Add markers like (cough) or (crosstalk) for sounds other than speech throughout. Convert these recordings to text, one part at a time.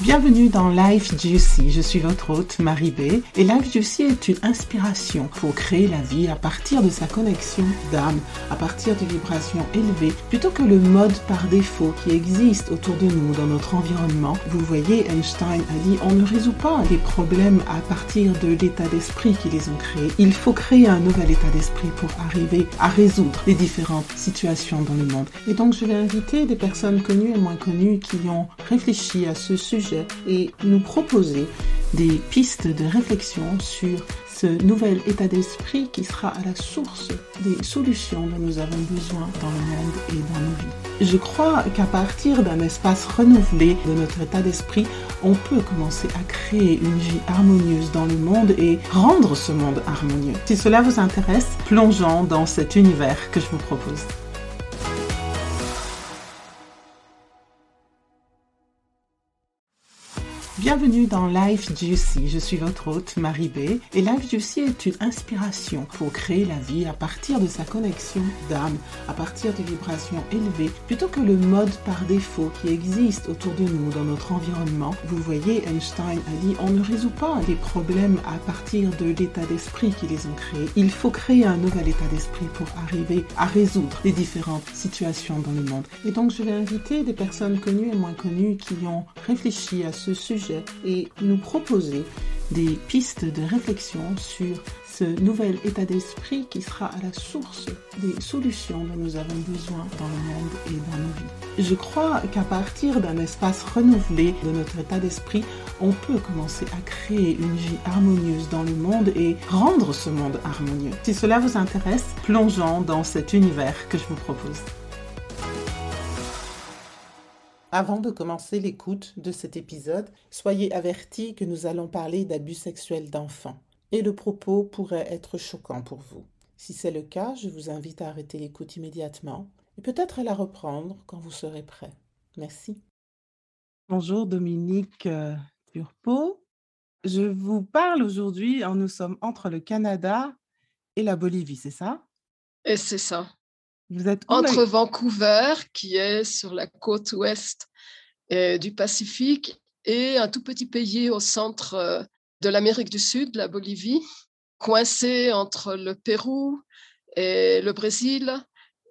Bienvenue dans Life Juicy. Je suis votre hôte Marie B. Et Life Juicy est une inspiration pour créer la vie à partir de sa connexion d'âme, à partir de vibrations élevées, plutôt que le mode par défaut qui existe autour de nous dans notre environnement. Vous voyez, Einstein a dit on ne résout pas les problèmes à partir de l'état d'esprit qui les ont créés. Il faut créer un nouvel état d'esprit pour arriver à résoudre les différentes situations dans le monde. Et donc je vais inviter des personnes connues et moins connues qui ont réfléchi à ce sujet et nous proposer des pistes de réflexion sur ce nouvel état d'esprit qui sera à la source des solutions dont nous avons besoin dans le monde et dans nos vies. Je crois qu'à partir d'un espace renouvelé de notre état d'esprit, on peut commencer à créer une vie harmonieuse dans le monde et rendre ce monde harmonieux. Si cela vous intéresse, plongeons dans cet univers que je vous propose. Bienvenue dans Life Juicy. Je suis votre hôte Marie B. Et Life Juicy est une inspiration pour créer la vie à partir de sa connexion d'âme, à partir de vibrations élevées, plutôt que le mode par défaut qui existe autour de nous dans notre environnement. Vous voyez, Einstein a dit on ne résout pas les problèmes à partir de l'état d'esprit qui les ont créés. Il faut créer un nouvel état d'esprit pour arriver à résoudre les différentes situations dans le monde. Et donc je vais inviter des personnes connues et moins connues qui ont réfléchi à ce sujet et nous proposer des pistes de réflexion sur ce nouvel état d'esprit qui sera à la source des solutions dont nous avons besoin dans le monde et dans nos vies. Je crois qu'à partir d'un espace renouvelé de notre état d'esprit, on peut commencer à créer une vie harmonieuse dans le monde et rendre ce monde harmonieux. Si cela vous intéresse, plongeons dans cet univers que je vous propose. Avant de commencer l'écoute de cet épisode, soyez avertis que nous allons parler d'abus sexuels d'enfants et le propos pourrait être choquant pour vous. Si c'est le cas, je vous invite à arrêter l'écoute immédiatement et peut-être à la reprendre quand vous serez prêt. Merci. Bonjour Dominique euh, Turpo. Je vous parle aujourd'hui, hein, nous sommes entre le Canada et la Bolivie, c'est ça? Et c'est ça. Vous êtes entre Vancouver, qui est sur la côte ouest euh, du Pacifique, et un tout petit pays au centre euh, de l'Amérique du Sud, la Bolivie, coincé entre le Pérou et le Brésil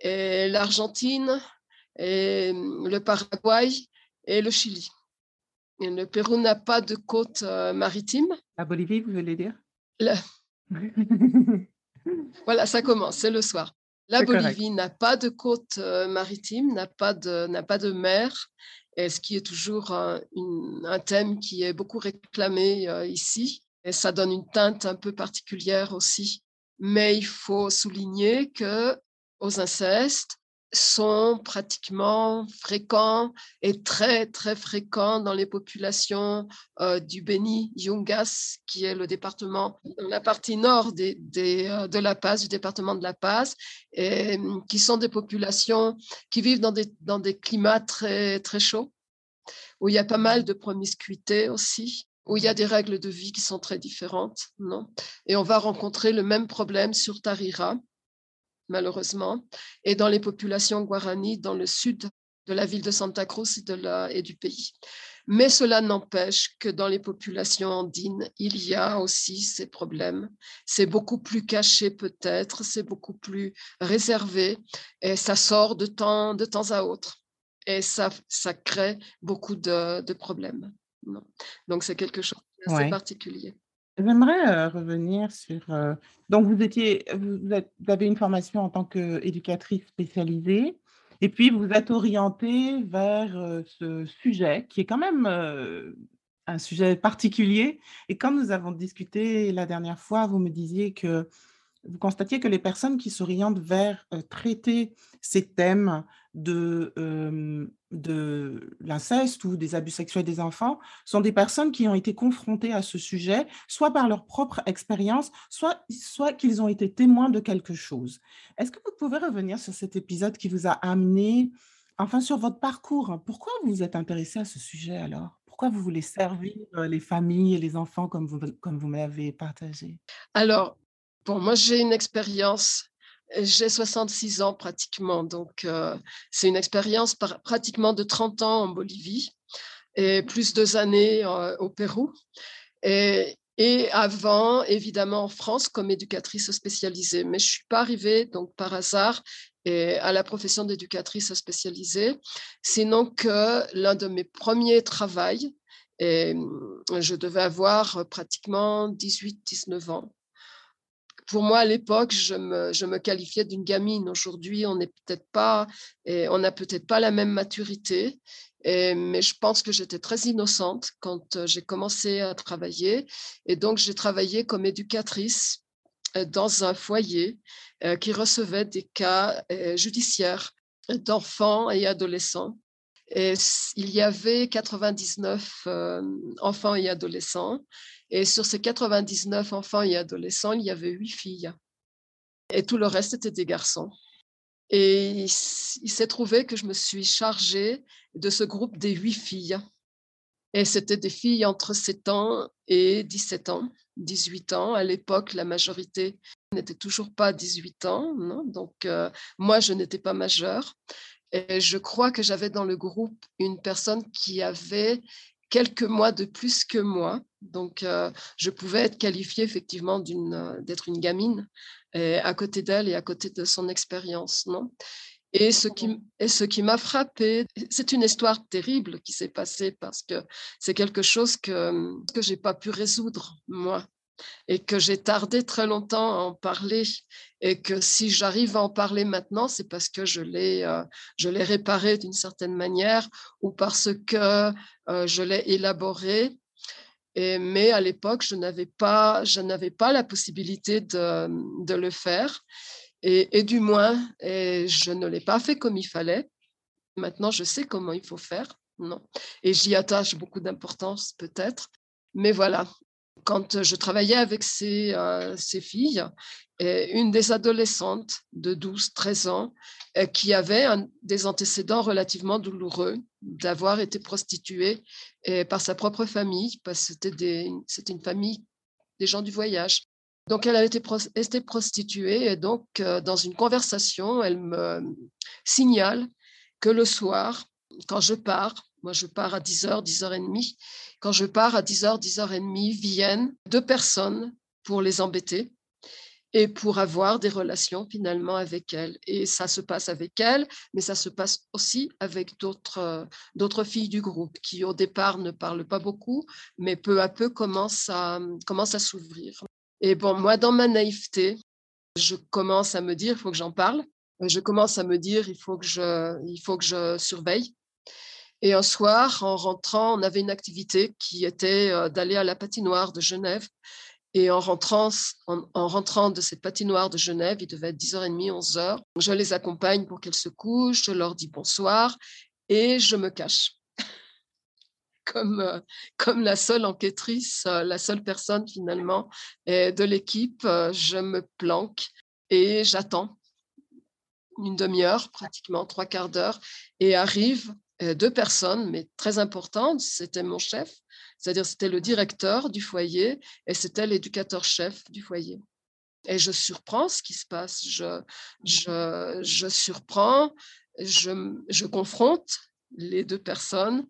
et l'Argentine et hum, le Paraguay et le Chili. le Pérou n'a pas de côte euh, maritime. La Bolivie, vous voulez dire? (laughs) Voilà, ça commence, c'est le soir. La Bolivie n'a pas de côte euh, maritime, n'a pas de, n'a pas de mer, et ce qui est toujours un, un thème qui est beaucoup réclamé euh, ici. Et ça donne une teinte un peu particulière aussi. Mais il faut souligner que aux incestes, sont pratiquement fréquents et très, très fréquents dans les populations euh, du Beni Yungas, qui est le département, dans la partie nord euh, de La Paz, du département de La Paz, et hum, qui sont des populations qui vivent dans des, dans des climats très, très chauds, où il y a pas mal de promiscuité aussi où il y a des règles de vie qui sont très différentes, non? Et on va rencontrer le même problème sur Tarira, malheureusement, et dans les populations guaranis dans le sud de la ville de Santa Cruz et, de la, et du pays. Mais cela n'empêche que dans les populations andines, il y a aussi ces problèmes. C'est beaucoup plus caché peut-être, c'est beaucoup plus réservé et ça sort de temps, de temps à autre. Et ça, ça crée beaucoup de, de problèmes. Donc c'est quelque chose d'assez particulier. J'aimerais revenir sur. donc, vous étiez, avez une formation en tant qu'éducatrice spécialisée, et puis vous êtes orientée vers ce sujet qui est quand même un sujet particulier. Et quand nous avons discuté la dernière fois, vous me disiez que vous constatiez que les personnes qui s'orientent vers traiter ces thèmes de, de l'inceste ou des abus sexuels des enfants sont des personnes qui ont été confrontées à ce sujet, soit par leur propre expérience, soit, soit qu'ils ont été témoins de quelque chose. Est-ce que vous pouvez revenir sur cet épisode qui vous a amené, enfin sur votre parcours? Pourquoi vous vous êtes intéressé à ce sujet alors? Pourquoi vous voulez servir les familles et les enfants comme vous, comme vous m'avez partagé? Alors, Bon, moi, j'ai une expérience, j'ai 66 ans pratiquement, donc c'est une expérience pratiquement de 30 ans en Bolivie. et plus deux années au Pérou. Et, avant, évidemment, en France comme éducatrice spécialisée. Mais je ne suis pas arrivée, donc par hasard, à la profession d'éducatrice spécialisée, sinon que l'un de mes premiers travaux, je devais avoir pratiquement 18-19 ans. Pour moi, à l'époque, je me, qualifiais d'une gamine. Aujourd'hui, on n'est peut-être pas, on n'a peut-être pas la même maturité, mais je pense que j'étais très innocente quand j'ai commencé à travailler. Et donc, j'ai travaillé comme éducatrice euh, dans un foyer euh, qui recevait des cas euh, judiciaires d'enfants et adolescents. Et il y avait 99 enfants et adolescents. Et sur ces 99 enfants et adolescents, il y avait huit filles. Et tout le reste était des garçons. Et il, s'est trouvé que je me suis chargée de ce groupe des huit filles. Et c'était des filles entre 7 ans et 17 ans. 18 ans. À l'époque, la majorité n'était toujours pas 18 ans. Donc, euh, moi, je n'étais pas majeure. Et je crois que j'avais dans le groupe une personne qui avait quelques mois de plus que moi. Donc, euh, je pouvais être qualifiée effectivement euh, d'être une gamine à côté d'elle et à côté de son expérience. Non? Et ce qui, et ce qui m'a frappé, c'est une histoire terrible qui s'est passée parce que c'est quelque chose que, que je n'ai pas pu résoudre, moi, et que j'ai tardé très longtemps à en parler. Et que si j'arrive à en parler maintenant, c'est parce que je l'ai, euh, je l'ai réparé d'une certaine manière ou parce que euh, je l'ai élaboré. Et, mais à l'époque, je n'avais pas, je n'avais pas la possibilité de, le faire. Et, du moins, je ne l'ai pas fait comme il fallait. Maintenant, je sais comment il faut faire. Non? Et j'y attache beaucoup d'importance, peut-être. Mais voilà, quand je travaillais avec ces, euh, ces filles, une des adolescentes de 12-13 ans qui avait des antécédents relativement douloureux d'avoir été prostituée par sa propre famille, parce que c'était, c'était une famille des gens du voyage. Donc, elle a été, prostituée et donc, euh, dans une conversation, elle me signale que le soir, quand je pars, moi je pars à 10h, 10h30, quand je pars à 10h, 10h30, viennent deux personnes pour les embêter et pour avoir des relations finalement avec elle. Et ça se passe avec elle, mais ça se passe aussi avec d'autres, euh, d'autres filles du groupe qui au départ ne parlent pas beaucoup, mais peu à peu commencent à, commencent à s'ouvrir. Et bon, moi, dans ma naïveté, je commence à me dire, il faut que j'en parle. Je commence à me dire, il faut que je, il faut que je surveille. Et un soir, en rentrant, on avait une activité qui était euh, d'aller à la patinoire de Genève. Et en rentrant, en, en, rentrant de cette patinoire de Genève, il devait être 10h30, 11h, je les accompagne pour qu'elles se couchent, je leur dis bonsoir et je me cache. (laughs) Comme, euh, comme la seule enquêtrice, euh, la seule personne finalement de l'équipe, je me planque et j'attends une demi-heure, pratiquement trois quarts d'heure, et arrivent deux personnes, mais très importantes. C'était mon chef, c'est-à-dire c'était le directeur du foyer et c'était l'éducateur-chef du foyer. Et je surprends ce qui se passe. Je, je, je surprends, je, je confronte les deux personnes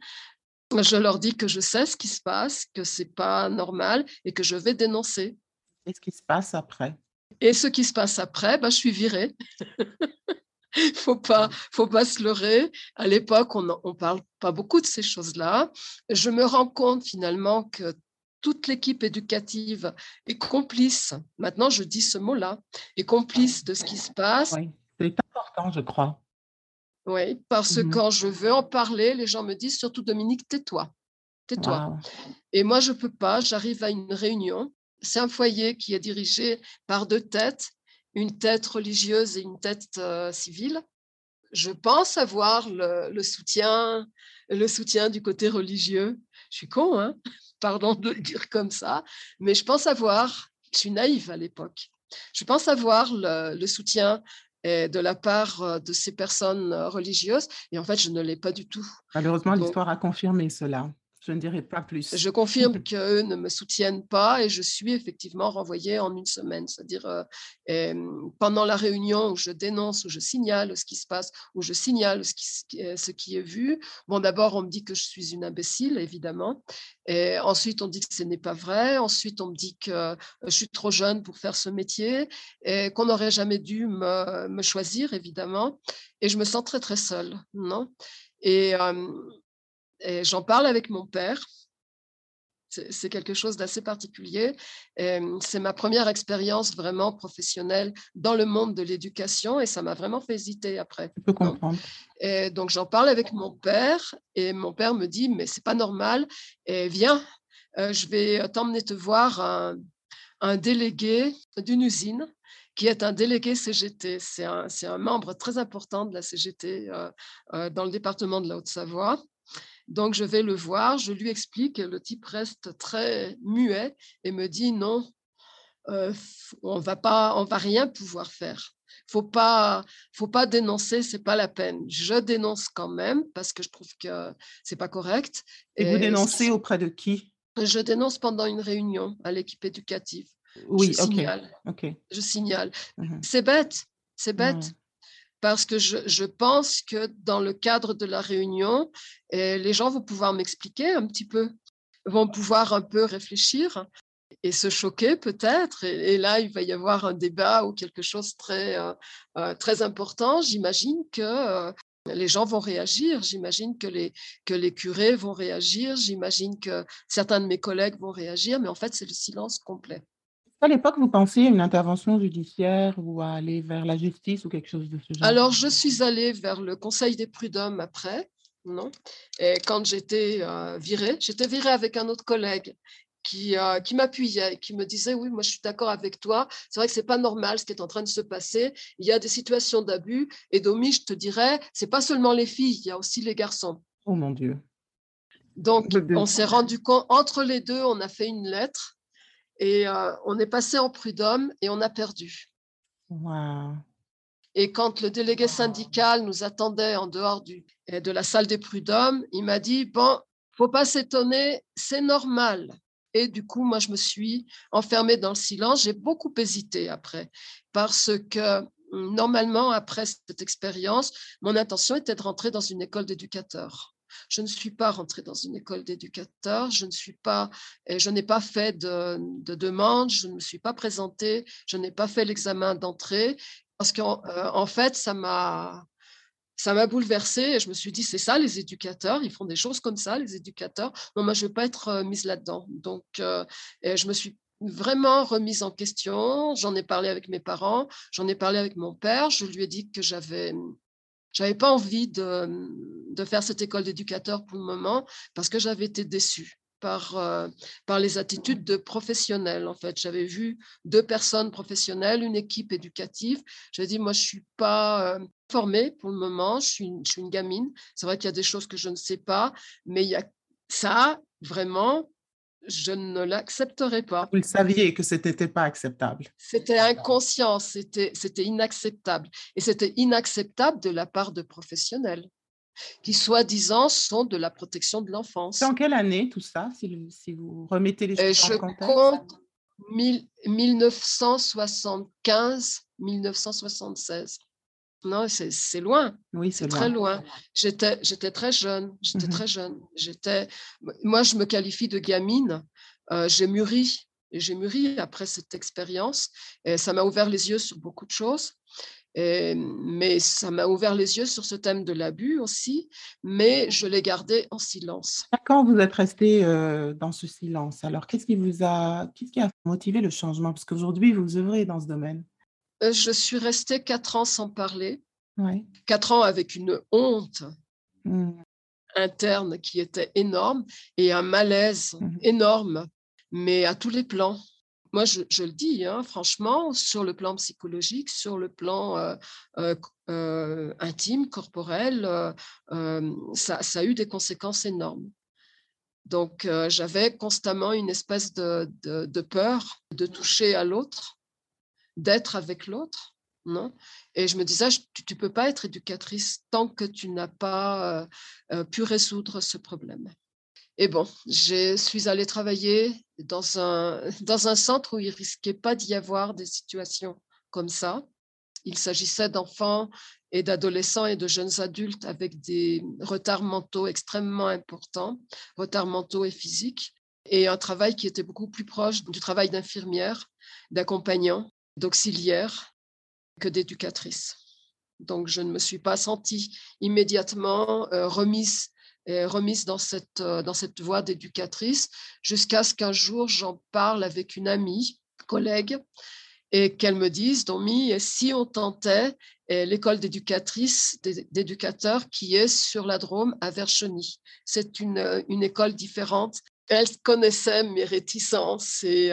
je leur dis que je sais ce qui se passe, que c'est pas normal et que je vais dénoncer. Et ce qui se passe après? Et ce qui se passe après, bah, je suis virée. (laughs) (laughs) faut pas, faut pas se leurrer. À l'époque, on ne parle pas beaucoup de ces choses-là. Je me rends compte finalement que toute l'équipe éducative est complice. Maintenant, je dis ce mot-là, est complice de ce qui se passe. Oui, c'est important, je crois. Oui, parce que mmh quand je veux en parler, les gens me disent surtout Dominique, tais-toi, tais-toi. Et moi, je ne peux pas, j'arrive à une réunion. C'est un foyer qui est dirigé par deux têtes, une tête religieuse et une tête euh, civile. Je pense avoir le, soutien, le soutien du côté religieux. Je suis con, hein (laughs) pardon de le dire comme ça, mais je pense avoir, je suis naïve à l'époque, je pense avoir le, le soutien de la part euh, de ces personnes euh, religieuses. Et en fait, je ne l'ai pas du tout. Malheureusement, l'histoire a confirmé cela. Je ne dirais pas plus. Je confirme (laughs) qu'eux ne me soutiennent pas et je suis effectivement renvoyée en une semaine. C'est-à-dire, euh, pendant la réunion où je dénonce, où je signale ce qui se passe, où je signale ce qui, ce qui est vu, bon, d'abord, on me dit que je suis une imbécile, évidemment. Et ensuite, on dit que ce n'est pas vrai. Ensuite, on me dit que je suis trop jeune pour faire ce métier et qu'on n'aurait jamais dû me, me, choisir, évidemment. Et je me sens très, très seule. Non? Et, et j'en parle avec mon père. C'est quelque chose d'assez particulier. C'est ma première expérience vraiment professionnelle dans le monde de l'éducation et ça m'a vraiment fait hésiter après. Je peux comprendre. Et donc j'en parle avec mon père et mon père me dit mais c'est pas normal et viens, je vais t'emmener te voir un, un délégué d'une usine qui est un délégué CGT. C'est un, un, membre très important de la CGT euh, euh, dans le département de la Haute-Savoie. Donc, je vais le voir, je lui explique, le type reste très muet et me dit non, euh, on va pas, on va rien pouvoir faire. Faut pas, faut pas dénoncer, c'est pas la peine. Je dénonce quand même parce que je trouve que c'est pas correct. Et, vous dénoncez auprès de qui? Je dénonce pendant une réunion à l'équipe éducative. Oui, je signale. Je signale. Mmh c'est bête, c'est bête parce que je, pense que dans le cadre de la réunion, eh, les gens vont pouvoir m'expliquer un petit peu, vont pouvoir un peu réfléchir et se choquer peut-être. Et, là, il va y avoir un débat ou quelque chose de très, euh, euh, très important. J'imagine que euh, les gens vont réagir, j'imagine que les, que les curés vont réagir, j'imagine que certains de mes collègues vont réagir, mais en fait, c'est le silence complet. À l'époque, vous pensiez à une intervention judiciaire ou à aller vers la justice ou quelque chose de ce genre? Alors, je suis allée vers le Conseil des prud'hommes après, non? Et quand j'étais euh, virée, j'étais virée avec un autre collègue qui, euh, qui m'appuyait, qui me disait oui, moi je suis d'accord avec toi. C'est vrai que c'est pas normal ce qui est en train de se passer. Il y a des situations d'abus et Domi, je te dirais, c'est pas seulement les filles, il y a aussi les garçons. Oh mon Dieu. Donc on s'est rendu compte entre les deux, on a fait une lettre et euh, on est passé en prud'homme et on a perdu. Et quand le délégué syndical nous attendait en dehors du, de la salle des prud'hommes, il m'a dit Bon, faut pas s'étonner, c'est normal. Et du coup, moi, je me suis enfermée dans le silence. J'ai beaucoup hésité après, parce que normalement, après cette expérience, mon intention était de rentrer dans une école d'éducateurs. Je ne suis pas rentrée dans une école d'éducateur, je ne suis pas, je n'ai pas fait de, demande, je ne me suis pas présentée, je n'ai pas fait l'examen d'entrée parce qu'en euh, fait, ça m'a ça m'a bouleversée et je me suis dit, c'est ça les éducateurs, ils font des choses comme ça, les éducateurs. Non, moi, je ne veux pas être euh, mise là-dedans. Donc, euh, je me suis vraiment remise en question. J'en ai parlé avec mes parents, j'en ai parlé avec mon père. Je lui ai dit que j'avais j'avais pas envie de, de faire cette école d'éducateur pour le moment parce que j'avais été déçue par, euh, par les attitudes de professionnels. En fait, j'avais vu deux personnes professionnelles, une équipe éducative. J'avais dit, moi, je suis pas euh, formée pour le moment, je suis une, je suis une gamine. C'est vrai qu'il y a des choses que je ne sais pas, mais il y a ça, vraiment, je ne l'accepterai pas. Vous le saviez que ce n'était pas acceptable. C'était inconscient, c'était inacceptable. Et c'était inacceptable de la part de professionnels qui, soi-disant, sont de la protection de l'enfance. C'est en quelle année tout ça, si, si vous remettez les euh, choses en contexte? Je compte 1975-1976. Non, c'est loin. Oui, c'est très loin. J'étais très jeune. J'étais mmh très jeune. J'étais. Moi, je me qualifie de gamine. Euh, j'ai mûri. Et j'ai mûri après cette expérience. Et ça m'a ouvert les yeux sur beaucoup de choses. Et, mais ça m'a ouvert les yeux sur ce thème de l'abus aussi. Mais je l'ai gardé en silence. Quand vous êtes resté euh, dans ce silence, alors qu'est-ce qui vous a, qu'est-ce qui a motivé le changement? Parce qu'aujourd'hui, vous œuvrez dans ce domaine. Euh, je suis restée quatre ans sans parler. Quatre ans avec une honte mmh. interne qui était énorme et un malaise mmh. énorme, mais à tous les plans. Moi, je, le dis, hein, franchement, sur le plan psychologique, sur le plan euh, euh, intime, corporel, ça, a eu des conséquences énormes. Donc, j'avais constamment une espèce de peur de toucher à l'autre d'être avec l'autre. Non? Et je me disais, tu ne peux pas être éducatrice tant que tu n'as pas euh, euh, pu résoudre ce problème. Et bon, je suis allée travailler dans un, (laughs) dans un centre où il risquait pas d'y avoir des situations comme ça. Il s'agissait d'enfants et d'adolescents et de jeunes adultes avec des retards mentaux extrêmement importants, retards mentaux et physiques, et un travail qui était beaucoup plus proche du travail d'infirmière, d'accompagnant, d'auxiliaire que d'éducatrice. Donc, je ne me suis pas sentie immédiatement euh, remise, euh, remise dans cette, euh, dans cette voie d'éducatrice jusqu'à ce qu'un jour, j'en parle avec une amie, collègue, et qu'elle me dise, Domi, si on tentait l'école d'éducatrice, d'éducateurs qui est sur la Drôme à Vercheny. C'est une, une école différente. Elle connaissait mes réticences et,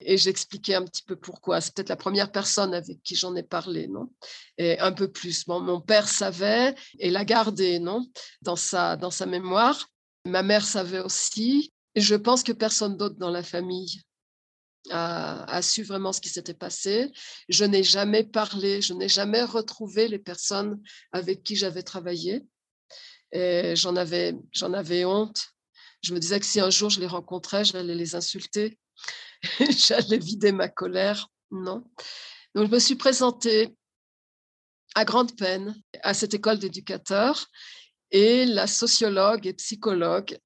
et j'expliquais un petit peu pourquoi. C'est peut-être la première personne avec qui j'en ai parlé, non? Et un peu plus. mon père savait et l'a gardé, non? Dans sa, dans sa mémoire. Ma mère savait aussi. Je pense que personne d'autre dans la famille a, su vraiment ce qui s'était passé. Je n'ai jamais parlé, je n'ai jamais retrouvé les personnes avec qui j'avais travaillé. Et j'en avais, j'en avais honte. Je me disais que si un jour je les rencontrais, j'allais les insulter, (laughs) j'allais vider ma colère. Non. Donc je me suis présentée à grande peine à cette école d'éducateurs et la sociologue et psychologue,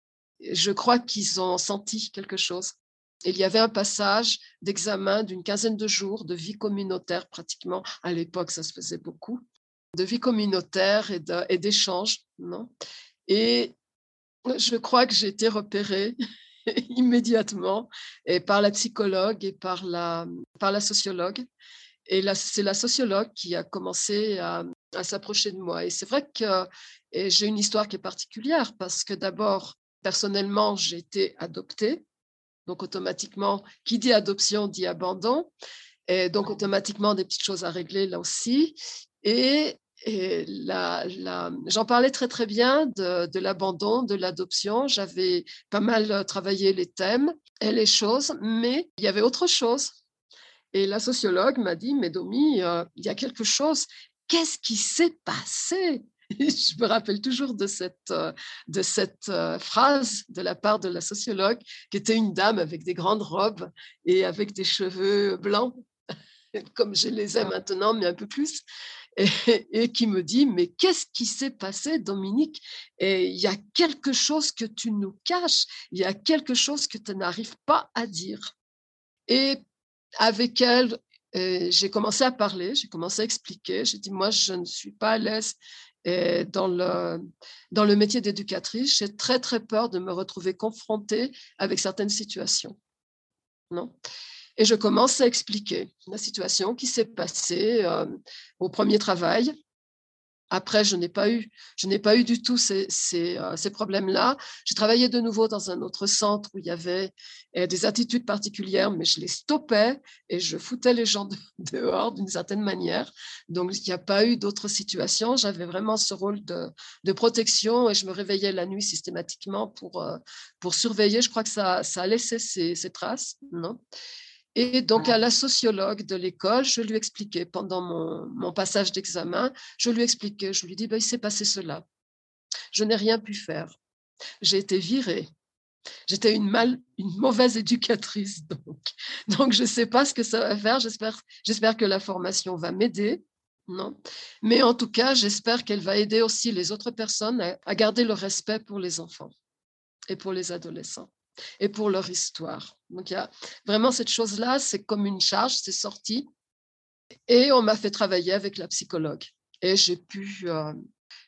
je crois qu'ils ont senti quelque chose il y avait un passage d'examen d'une quinzaine de jours de vie communautaire pratiquement. À l'époque, ça se faisait beaucoup. De vie communautaire et d'échange. non et je crois que j'ai été repérée (laughs) immédiatement et par la psychologue et par la, par la sociologue. Et c'est la sociologue qui a commencé à, s'approcher de moi. Et c'est vrai que j'ai une histoire qui est particulière parce que d'abord, personnellement, j'ai été adoptée donc, automatiquement, qui dit adoption dit abandon. Et donc, automatiquement, des petites choses à régler là aussi. J'en parlais très, très bien de, l'abandon, de l'adoption. J'avais pas mal euh, travaillé les thèmes et les choses, mais il y avait autre chose. Et la sociologue m'a dit, mais Domi, euh, il y a quelque chose. Qu'est-ce qui s'est passé? (laughs) Je me rappelle toujours de cette, de cette euh, phrase de la part de la sociologue, qui était une dame avec des grandes robes et avec des cheveux blancs, (laughs) comme je les ai ah. maintenant, mais un peu plus, et, qui me dit, mais qu'est-ce qui s'est passé, Dominique? Il y a quelque chose que tu nous caches, il y a quelque chose que tu n'arrives pas à dire. Et avec elle, euh, j'ai commencé à parler, j'ai commencé à expliquer. J'ai dit, moi, je ne suis pas à l'aise et dans le, dans le métier d'éducatrice, j'ai très, très peur de me retrouver confrontée avec certaines situations. Non? Et je commence à expliquer la situation qui s'est passée euh, au premier travail après, je n'ai pas eu, je n'ai pas eu du tout ces, ces, euh, ces problèmes-là. J'ai travaillé de nouveau dans un autre centre où il y avait euh, des attitudes particulières, mais je les stoppais et je foutais les gens (laughs) dehors d'une certaine manière. Donc, il n'y a pas eu d'autres situations. J'avais vraiment ce rôle de, de, protection et je me réveillais la nuit systématiquement pour, pour surveiller. Je crois que ça, ça a laissé ses, ses traces, non? Et donc, à la sociologue de l'école, je lui expliquais pendant mon, passage d'examen, je lui expliquais, je lui dis, ben, il s'est passé cela. Je n'ai rien pu faire. J'ai été virée. J'étais une, mal, une mauvaise éducatrice, (laughs) donc. Donc, je ne sais pas ce que ça va faire. J'espère, j'espère que la formation va m'aider. Non. Mais en tout cas, j'espère qu'elle va aider aussi les autres personnes à garder le respect pour les enfants et pour les adolescents et pour leur histoire. Donc il y a vraiment cette chose-là, c'est comme une charge, c'est sorti. Et on m'a fait travailler avec la psychologue. Et j'ai pu euh,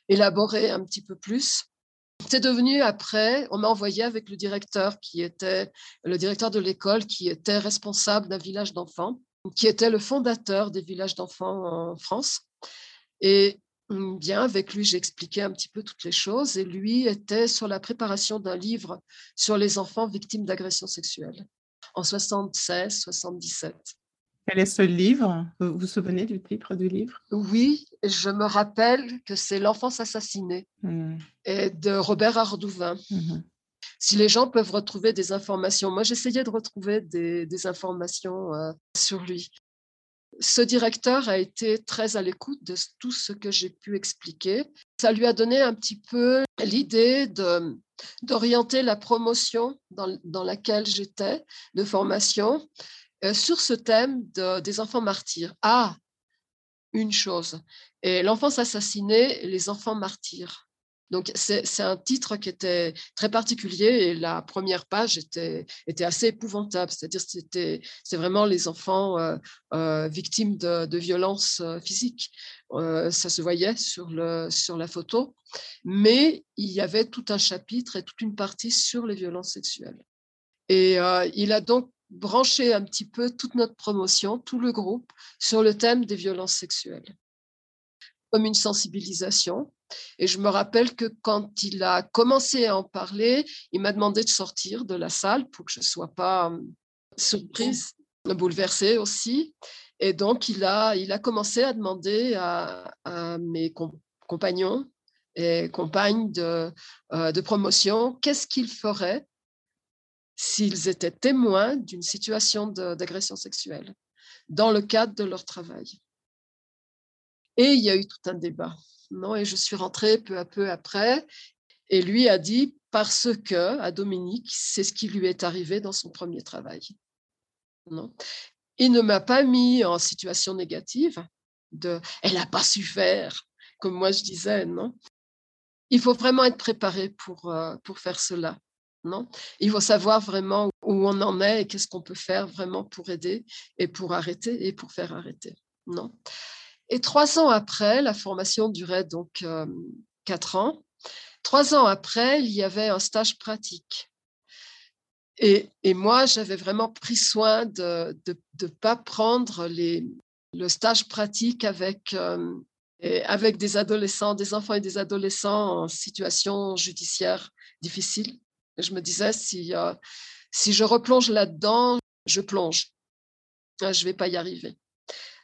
élaborer un petit peu plus. C'est devenu après, on m'a envoyé avec le directeur qui était le directeur de l'école, qui était responsable d'un village d'enfants, qui était le fondateur des villages d'enfants en France. Et bien, avec lui, j'ai expliqué un petit peu toutes les choses et lui était sur la préparation d'un livre sur les enfants victimes d'agressions sexuelles en 76, 77. Quel est ce livre? Vous vous souvenez du titre du livre? Oui, je me rappelle que c'est L'enfance assassinée mmh. et de Robert Ardouvin. Mmh si les gens peuvent retrouver des informations, moi j'essayais de retrouver des, informations euh, sur lui. Ce directeur a été très à l'écoute de tout ce que j'ai pu expliquer. Ça lui a donné un petit peu l'idée d'orienter la promotion dans, laquelle j'étais de formation euh, sur ce thème des enfants martyrs. Ah, une chose. Et l'enfance assassinée les enfants martyrs. Donc, c'est un titre qui était très particulier et la première page était, était assez épouvantable. C'est-à-dire c'était c'est vraiment les enfants euh, euh, victimes de, violences euh, physiques. ça se voyait sur, le, sur la photo. Mais il y avait tout un chapitre et toute une partie sur les violences sexuelles. Et il a donc branché un petit peu toute notre promotion, tout le groupe, sur le thème des violences sexuelles comme une sensibilisation. Et je me rappelle que quand il a commencé à en parler, il m'a demandé de sortir de la salle pour que je ne sois pas hum, surprise, bouleversée aussi. Et donc, il a, il a commencé à demander à, mes compagnons et compagnes euh, de promotion qu'est-ce qu'ils feraient s'ils étaient témoins d'une situation d'agression sexuelle dans le cadre de leur travail. Et il y a eu tout un débat. Non, et je suis rentrée peu à peu après. Et lui a dit parce que à Dominique, c'est ce qui lui est arrivé dans son premier travail. Non? Il ne m'a pas mis en situation négative de elle n'a pas su faire, comme moi je disais, non? Il faut vraiment être préparé pour, euh, pour faire cela. Non? Il faut savoir vraiment où on en est et qu'est-ce qu'on peut faire vraiment pour aider et pour arrêter et pour faire arrêter. Non? Et trois ans après, la formation durait donc euh, quatre ans. Trois ans après, il y avait un stage pratique. Et, moi, j'avais vraiment pris soin de ne pas prendre le stage pratique avec, euh, avec des adolescents, des enfants et des adolescents en situation judiciaire difficile. je me disais, euh, si je replonge là-dedans, je plonge. Je ne vais pas y arriver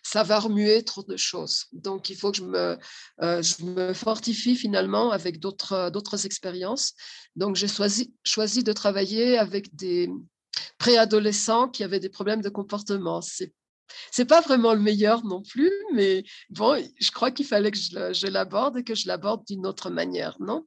ça va remuer trop de choses. Donc, il faut que je me, euh, fortifie finalement avec d'autres, d'autres expériences. Donc, j'ai choisi, choisi de travailler avec des préadolescents qui avaient des problèmes de comportement. C'est c'est pas vraiment le meilleur non plus, mais bon, je crois qu'il fallait que je l'aborde et que je l'aborde d'une autre manière, non?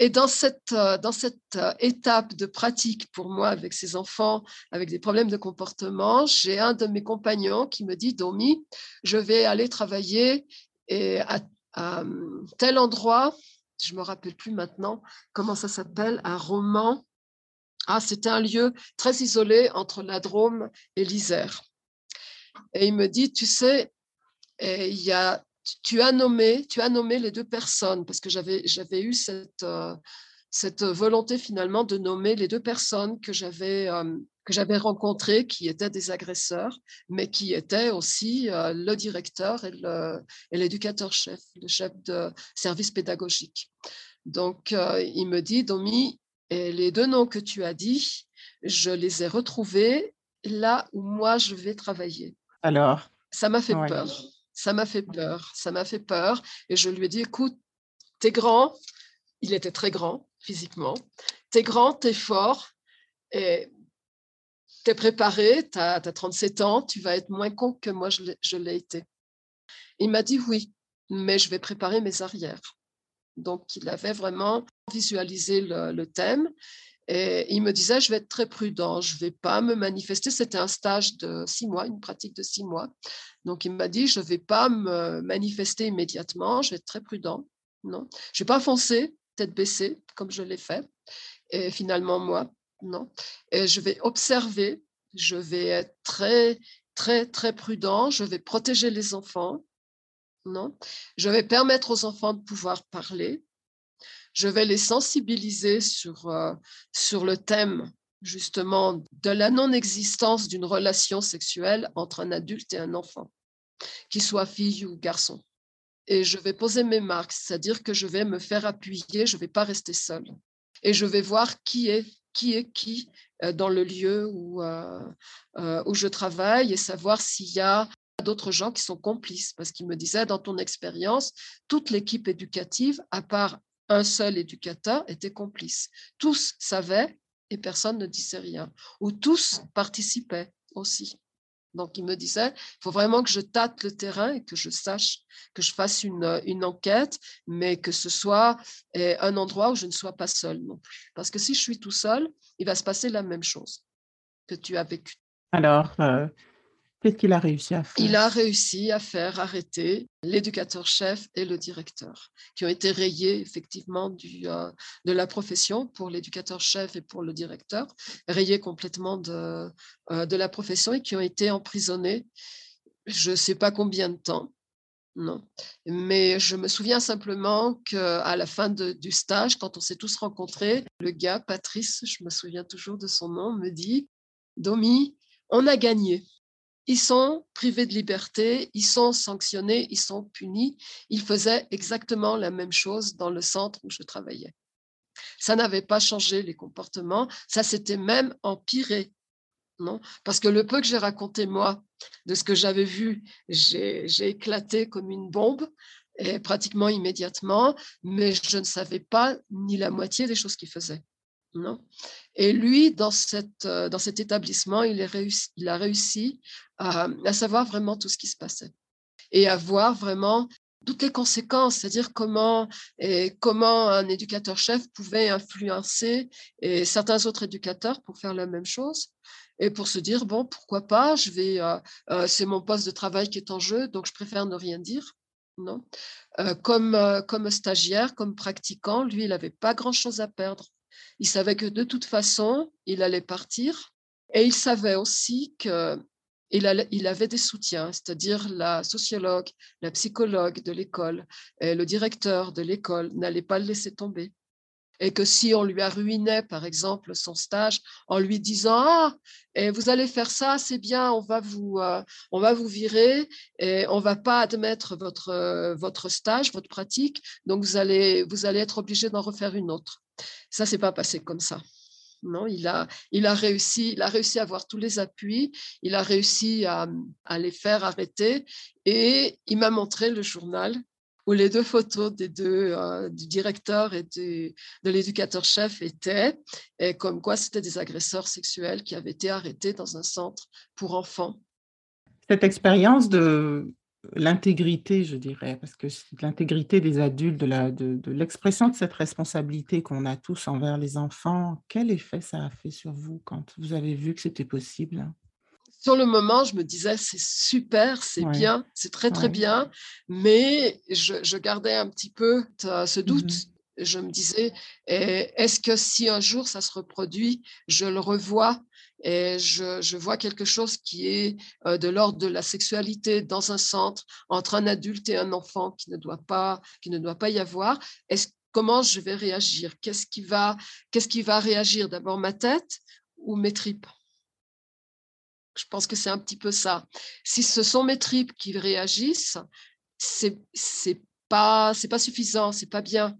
Et dans cette, euh, dans cette euh, étape de pratique pour moi avec ces enfants avec des problèmes de comportement, j'ai un de mes compagnons qui me dit, Domi, je vais aller travailler à, hum, tel endroit, je me rappelle plus maintenant comment ça s'appelle, un roman. Ah, c'était un lieu très isolé entre la Drôme et l'Isère. Et il me dit, tu sais, il y a tu as nommé, tu as nommé les deux personnes parce que j'avais j'avais eu cette euh, cette volonté finalement de nommer les deux personnes que j'avais euh, que j'avais rencontrées qui étaient des agresseurs, mais qui étaient aussi euh, le directeur et l'éducateur chef, le chef de service pédagogique. Donc il me dit, Domi, et les deux noms que tu as dit, je les ai retrouvés là où moi je vais travailler. Alors? Ça m'a fait peur ça m'a fait peur, ça m'a fait peur. Et je lui ai dit, écoute, t'es grand, il était très grand physiquement, t'es grand, t'es fort, et t'es préparé, t'as as 37 ans, tu vas être moins con que moi je l'ai été. Il m'a dit oui, mais je vais préparer mes arrières. Donc, il avait vraiment visualisé le, le thème et il me disait, je vais être très prudent, je ne vais pas me manifester. C'était un stage de six mois, une pratique de six mois. Donc, il m'a dit, je ne vais pas me manifester immédiatement, je vais être très prudent. Non, je ne vais pas foncer, tête baissée, comme je l'ai fait. Et finalement, moi, non. Et je vais observer, je vais être très, très, très prudent, je vais protéger les enfants. Non, je vais permettre aux enfants de pouvoir parler je vais les sensibiliser sur, euh, sur le thème justement de la non-existence d'une relation sexuelle entre un adulte et un enfant, qu'il soit fille ou garçon. Et je vais poser mes marques, c'est-à-dire que je vais me faire appuyer, je ne vais pas rester seule. Et je vais voir qui est qui est qui euh, dans le lieu où, euh, où je travaille et savoir s'il y a d'autres gens qui sont complices, parce qu'il me disait, dans ton expérience, toute l'équipe éducative, à part un seul éducateur était complice. Tous savaient et personne ne disait rien. Ou tous participaient aussi. Donc, il me disait, il faut vraiment que je tâte le terrain et que je sache, que je fasse une, une enquête, mais que ce soit eh, un endroit où je ne sois pas seule non plus. Parce que si je suis tout seul, il va se passer la même chose que tu as vécu. Alors, euh, Qu'est-ce qu'il a réussi à faire? Il a réussi à faire arrêter l'éducateur-chef et le directeur, qui ont été rayés effectivement euh, de la profession pour l'éducateur-chef et pour le directeur, rayés complètement de, euh, de la profession et qui ont été emprisonnés, je ne sais pas combien de temps. Non, mais je me souviens simplement qu'à la fin du stage, quand on s'est tous rencontrés, le gars, Patrice, je me souviens toujours de son nom, me dit Domi, on a gagné ils sont privés de liberté, ils sont sanctionnés, ils sont punis. Ils faisaient exactement la même chose dans le centre où je travaillais. Ça n'avait pas changé les comportements, ça s'était même empiré. Non? Parce que le peu que j'ai raconté, moi, de ce que j'avais vu, j'ai éclaté comme une bombe, et pratiquement immédiatement, mais je ne savais pas ni la moitié des choses qu'ils faisaient. Non et lui, dans, cette, euh, dans cet établissement, il, a réussi à, savoir vraiment tout ce qui se passait et à voir vraiment toutes les conséquences, c'est-à-dire comment, comment un éducateur-chef pouvait influencer certains autres éducateurs pour faire la même chose et pour se dire, bon, pourquoi pas, je vais, euh, euh, c'est mon poste de travail qui est en jeu, donc je préfère ne rien dire. Non comme, comme stagiaire, comme pratiquant, lui, il n'avait pas grand-chose à perdre. Il savait que de toute façon, il allait partir. Et il savait aussi qu'il il avait des soutiens, c'est-à-dire la sociologue, la psychologue de l'école et le directeur de l'école n'allaient pas le laisser tomber. Et que si on lui ruiné, par exemple, son stage en lui disant Ah, vous allez faire ça, c'est bien, on va vous, euh, on va virer et on va pas admettre votre, euh, stage, votre pratique, donc vous allez être obligé d'en refaire une autre. Ça s'est pas passé comme ça. Non, il a, il a réussi, il a réussi à avoir tous les appuis, il a réussi à, les faire arrêter et il m'a montré le journal où les deux photos des deux, euh, du directeur et de l'éducateur-chef étaient, et comme quoi c'était des agresseurs sexuels qui avaient été arrêtés dans un centre pour enfants. Cette expérience de l'intégrité, je dirais, parce que l'intégrité des adultes, de l'expression de, de cette responsabilité qu'on a tous envers les enfants, quel effet ça a fait sur vous quand vous avez vu que c'était possible? Sur le moment, je me disais, c'est super, c'est bien, c'est très, très bien, mais je, gardais un petit peu ce doute. Mmh je me disais, est-ce que si un jour ça se reproduit, je le revois? Et je, vois quelque chose qui est euh, de l'ordre de la sexualité dans un centre entre un adulte et un enfant qui ne doit pas, qui ne doit pas y avoir. Est-ce, comment je vais réagir? Qu'est-ce qui va, qu'est-ce qui va réagir? D'abord ma tête ou mes tripes? Je pense que c'est un petit peu ça. Si ce sont mes tripes qui réagissent, c'est c'est pas c'est pas suffisant, c'est pas bien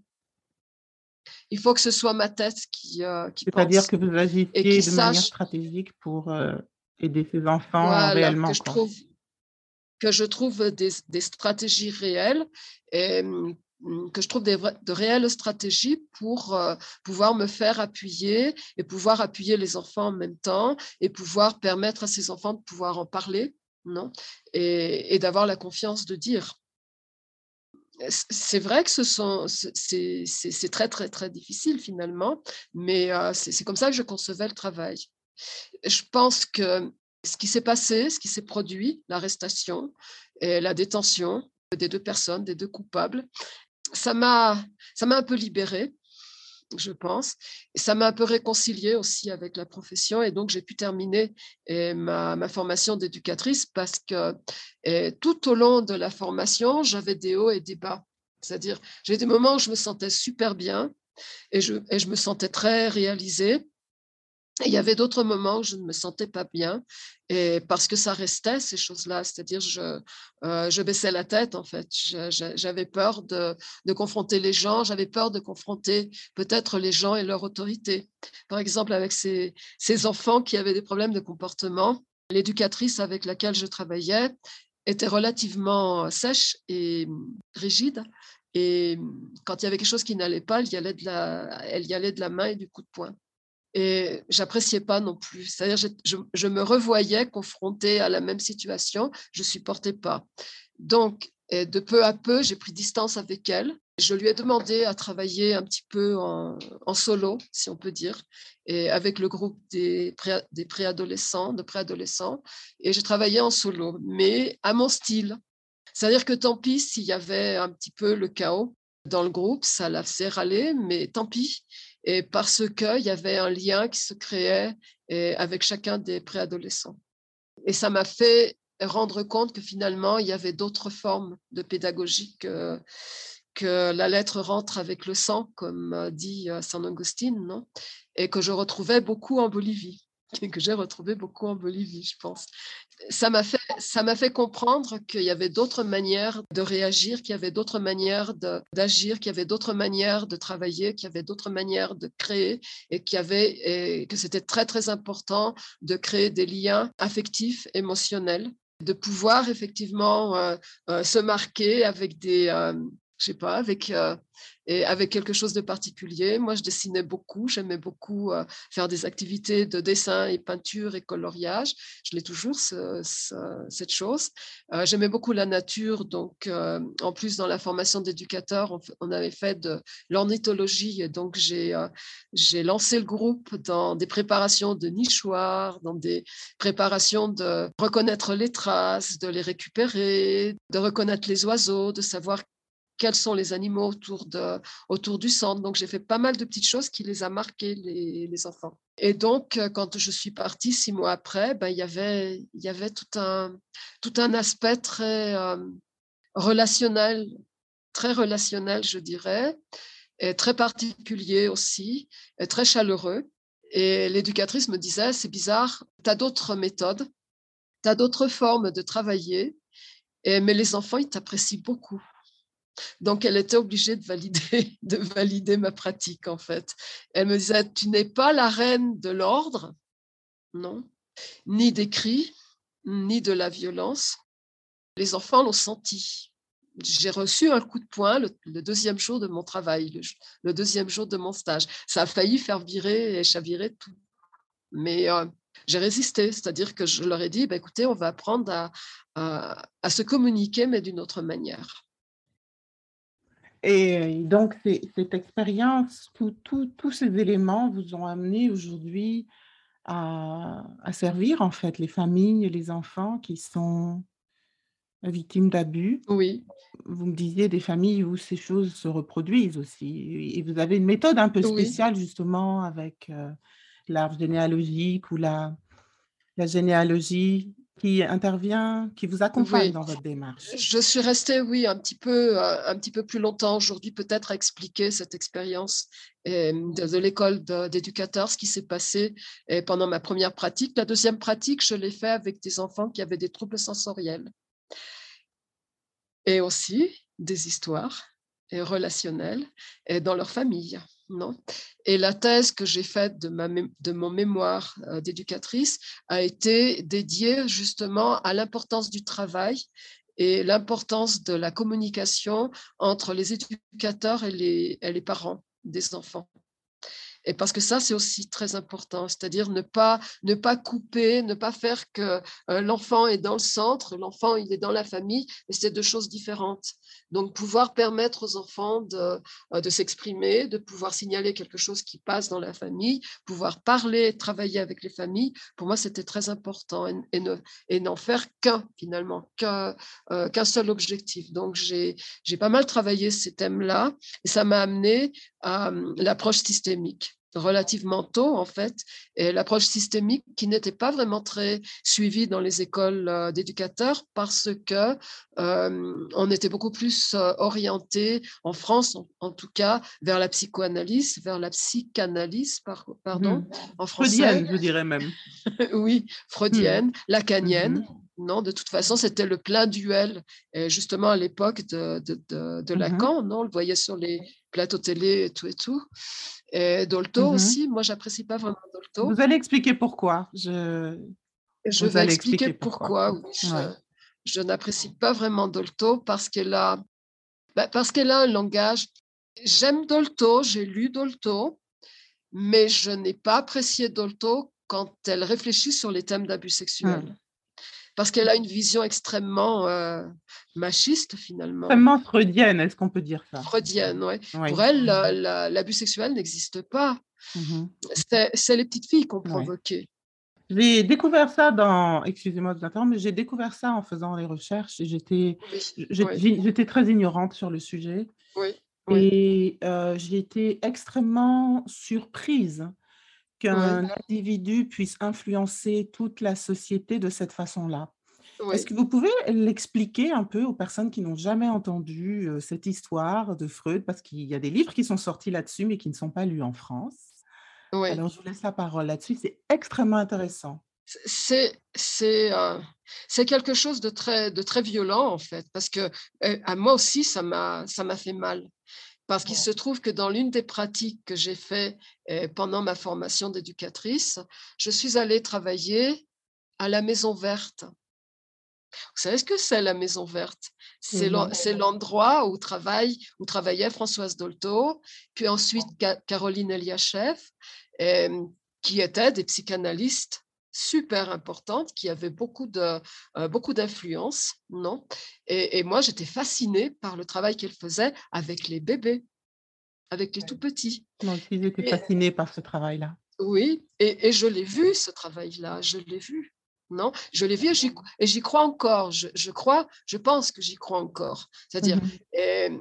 il faut que ce soit ma tête qui, euh, qui C'est-à-dire que vous agissez de manière stratégique pour euh, aider ces enfants réellement. Que je, trouve, que je trouve des, des stratégies réelles et mm, que je trouve des, de réelles stratégies pour euh, pouvoir me faire appuyer et pouvoir appuyer les enfants en même temps et pouvoir permettre à ces enfants de pouvoir en parler non? Et, et d'avoir la confiance de dire c'est vrai que ce sont, c'est très, très, très difficile finalement, mais euh, c'est comme ça que je concevais le travail. Je pense que ce qui s'est passé, ce qui s'est produit, l'arrestation et la détention des deux personnes, des deux coupables, ça m'a un peu libérée, je pense. Ça m'a un peu réconciliée aussi avec la profession. Et donc, j'ai pu terminer ma, ma formation d'éducatrice parce que tout au long de la formation, j'avais des hauts et des bas. C'est-à-dire, j'ai des moments où je me sentais super bien et je me sentais très réalisée. Il y avait d'autres moments où je ne me sentais pas bien, et parce que ça restait ces choses-là, c'est-à-dire je, euh, je baissais la tête en fait. J'avais peur de, confronter les gens, j'avais peur de confronter peut-être les gens et leur autorité. Par exemple, avec ces, enfants qui avaient des problèmes de comportement, l'éducatrice avec laquelle je travaillais était relativement sèche et rigide. Et quand il y avait quelque chose qui n'allait pas, elle y allait de la main et du coup de poing. Et j'appréciais pas non plus. C'est-à-dire, je, je, me revoyais confrontée à la même situation, je supportais pas. Donc, de peu à peu, j'ai pris distance avec elle. Je lui ai demandé à travailler un petit peu en, solo, si on peut dire, et avec le groupe des, préadolescents, de préadolescents, et j'ai travaillé en solo, mais à mon style. C'est-à-dire que tant pis s'il y avait un petit peu le chaos dans le groupe, ça la faisait râler, mais tant pis et parce qu'il y avait un lien qui se créait avec chacun des préadolescents. Et ça m'a fait rendre compte que finalement, il y avait d'autres formes de pédagogie que, que, la lettre rentre avec le sang, comme dit euh, Saint Augustine, non? Et que je retrouvais beaucoup en Bolivie (laughs) que j'ai retrouvé beaucoup en Bolivie, je pense. Ça m'a fait, ça m'a fait comprendre qu'il y avait d'autres manières de réagir, qu'il y avait d'autres manières d'agir, qu'il y avait d'autres manières de travailler, qu'il y avait d'autres manières de créer et, qu'il y avait, que c'était très, très important de créer des liens affectifs, émotionnels, de pouvoir effectivement euh, euh, se marquer avec des, euh, je sais pas, avec et avec quelque chose de particulier. Moi, je dessinais beaucoup, j'aimais beaucoup euh, faire des activités de dessin et peinture et coloriage. Je l'ai toujours, cette chose. Euh, j'aimais beaucoup la nature, donc euh, en plus, dans la formation d'éducateur, on, avait fait de l'ornithologie, donc j'ai j'ai lancé le groupe dans des préparations de nichoirs, dans des préparations de reconnaître les traces, de les récupérer, de reconnaître les oiseaux, de savoir quels sont les animaux autour, de, autour du centre. Donc, j'ai fait pas mal de petites choses qui les a marqués, les, enfants. Et donc, euh, quand je suis partie six mois après, ben, il, y avait, y avait tout un, tout un aspect très euh, relationnel, très relationnel, je dirais, et très particulier aussi, et très chaleureux. Et l'éducatrice me disait, c'est bizarre, tu as d'autres méthodes, tu as d'autres formes de travailler, mais les enfants, ils t'apprécient beaucoup. Donc, elle était obligée de valider, (laughs) de valider ma pratique, en fait. Elle me disait, tu n'es pas la reine de l'ordre, non, ni des cris, ni de la violence. Les enfants l'ont senti. J'ai reçu un coup de poing le, deuxième jour de mon travail, le, deuxième jour de mon stage. Ça a failli faire virer et chavirer tout. Mais euh, j'ai résisté, c'est-à-dire que je leur ai dit, bah, écoutez, on va apprendre à se communiquer, mais d'une autre manière. Et donc, cette expérience, tous ces éléments vous ont amené aujourd'hui à, servir en fait les familles, les enfants qui sont victimes d'abus. Oui. Vous me disiez des familles où ces choses se reproduisent aussi. Et vous avez une méthode un peu spéciale justement avec euh, l'arbre généalogique ou la, la généalogie qui intervient, qui vous accompagne dans votre démarche? Je suis restée, oui, un petit peu, euh, un petit peu plus longtemps aujourd'hui, peut-être à expliquer cette expérience euh, de, l'école d'éducateur, ce qui s'est passé euh, pendant ma première pratique. La deuxième pratique, je l'ai fait avec des enfants qui avaient des troubles sensoriels et aussi des histoires relationnelles dans leur famille. Non. Et la thèse que j'ai faite de, ma, de mon mémoire euh, d'éducatrice a été dédiée justement à l'importance du travail et l'importance de la communication entre les éducateurs et les, et les parents des enfants. Et parce que ça, c'est aussi très important, c'est-à-dire ne pas, ne pas couper, ne pas faire que euh, l'enfant est dans le centre, l'enfant il est dans la famille, mais c'est deux choses différentes. Donc pouvoir permettre aux enfants de, euh, de s'exprimer, de pouvoir signaler quelque chose qui passe dans la famille, pouvoir parler, travailler avec les familles, pour moi c'était très important et, et n'en faire qu'un finalement, qu'un euh, seul objectif. Donc j'ai pas mal travaillé ces thèmes-là et ça m'a amené à l'approche systémique relativement tôt, en fait, et l'approche systémique qui n'était pas vraiment très suivie dans les écoles euh, d'éducateurs parce que euh, on était beaucoup plus euh, orienté, en France en, tout cas, vers la psychoanalyse, vers la psychanalyse, pardon, mmh. en français. Freudienne, je dirais même. (laughs) oui, freudienne, mmh. lacanienne. Mmh. Non, de toute façon, c'était le plein duel, et justement à l'époque de, de, de, Lacan, non, on le voyait sur les plateaux télé et tout et tout. Et Dolto mmh aussi, moi, j'apprécie pas vraiment Dolto. Vous allez expliquer pourquoi. Je, je vais expliquer, pourquoi. Je, n'apprécie pas vraiment Dolto parce qu'elle a, bah, parce qu'elle a un langage. J'aime Dolto, j'ai lu Dolto, mais je n'ai pas apprécié Dolto quand elle réfléchit sur les thèmes d'abus sexuels. Parce qu'elle a une vision extrêmement euh, machiste, finalement. Extrêmement freudienne, est-ce qu'on peut dire ça? Freudienne, oui. Pour elle, l'abus sexuel n'existe pas. Mmh c'est les petites filles qu'on provoquait. J'ai découvert ça dans, excusez-moi de mais j'ai découvert ça en faisant les recherches j'étais, j'étais très ignorante sur le sujet. Oui. Et euh, j'ai été extrêmement surprise qu'un individu puisse influencer toute la société de cette façon-là. Est-ce que vous pouvez l'expliquer un peu aux personnes qui n'ont jamais entendu euh, cette histoire de Freud? Parce qu'il y a des livres qui sont sortis là-dessus, mais qui ne sont pas lus en France. Alors, je vous laisse la parole là-dessus. C'est extrêmement intéressant. C'est euh, c'est quelque chose de très, de très violent, en fait, parce que euh, à moi aussi, ça m'a fait mal. Parce qu'il se trouve que dans l'une des pratiques que j'ai fait euh, pendant ma formation d'éducatrice, je suis allée travailler à la Maison Verte. Vous savez ce que c'est la Maison Verte? C'est l'endroit où, travaille, où travaillait Françoise Dolto, puis ensuite Caroline Eliachev, euh, qui étaient des psychanalystes super importante qui avait beaucoup de euh, beaucoup d'influence, non? Et, moi, j'étais fascinée par le travail qu'elle faisait avec les bébés, avec les tout petits. Moi aussi, j'étais fascinée par ce travail-là. Oui, et, je l'ai vu ce travail-là, je l'ai vu. Non, je l'ai vu et j'y crois encore. Je, crois, je pense que j'y crois encore. C'est-à-dire, mmh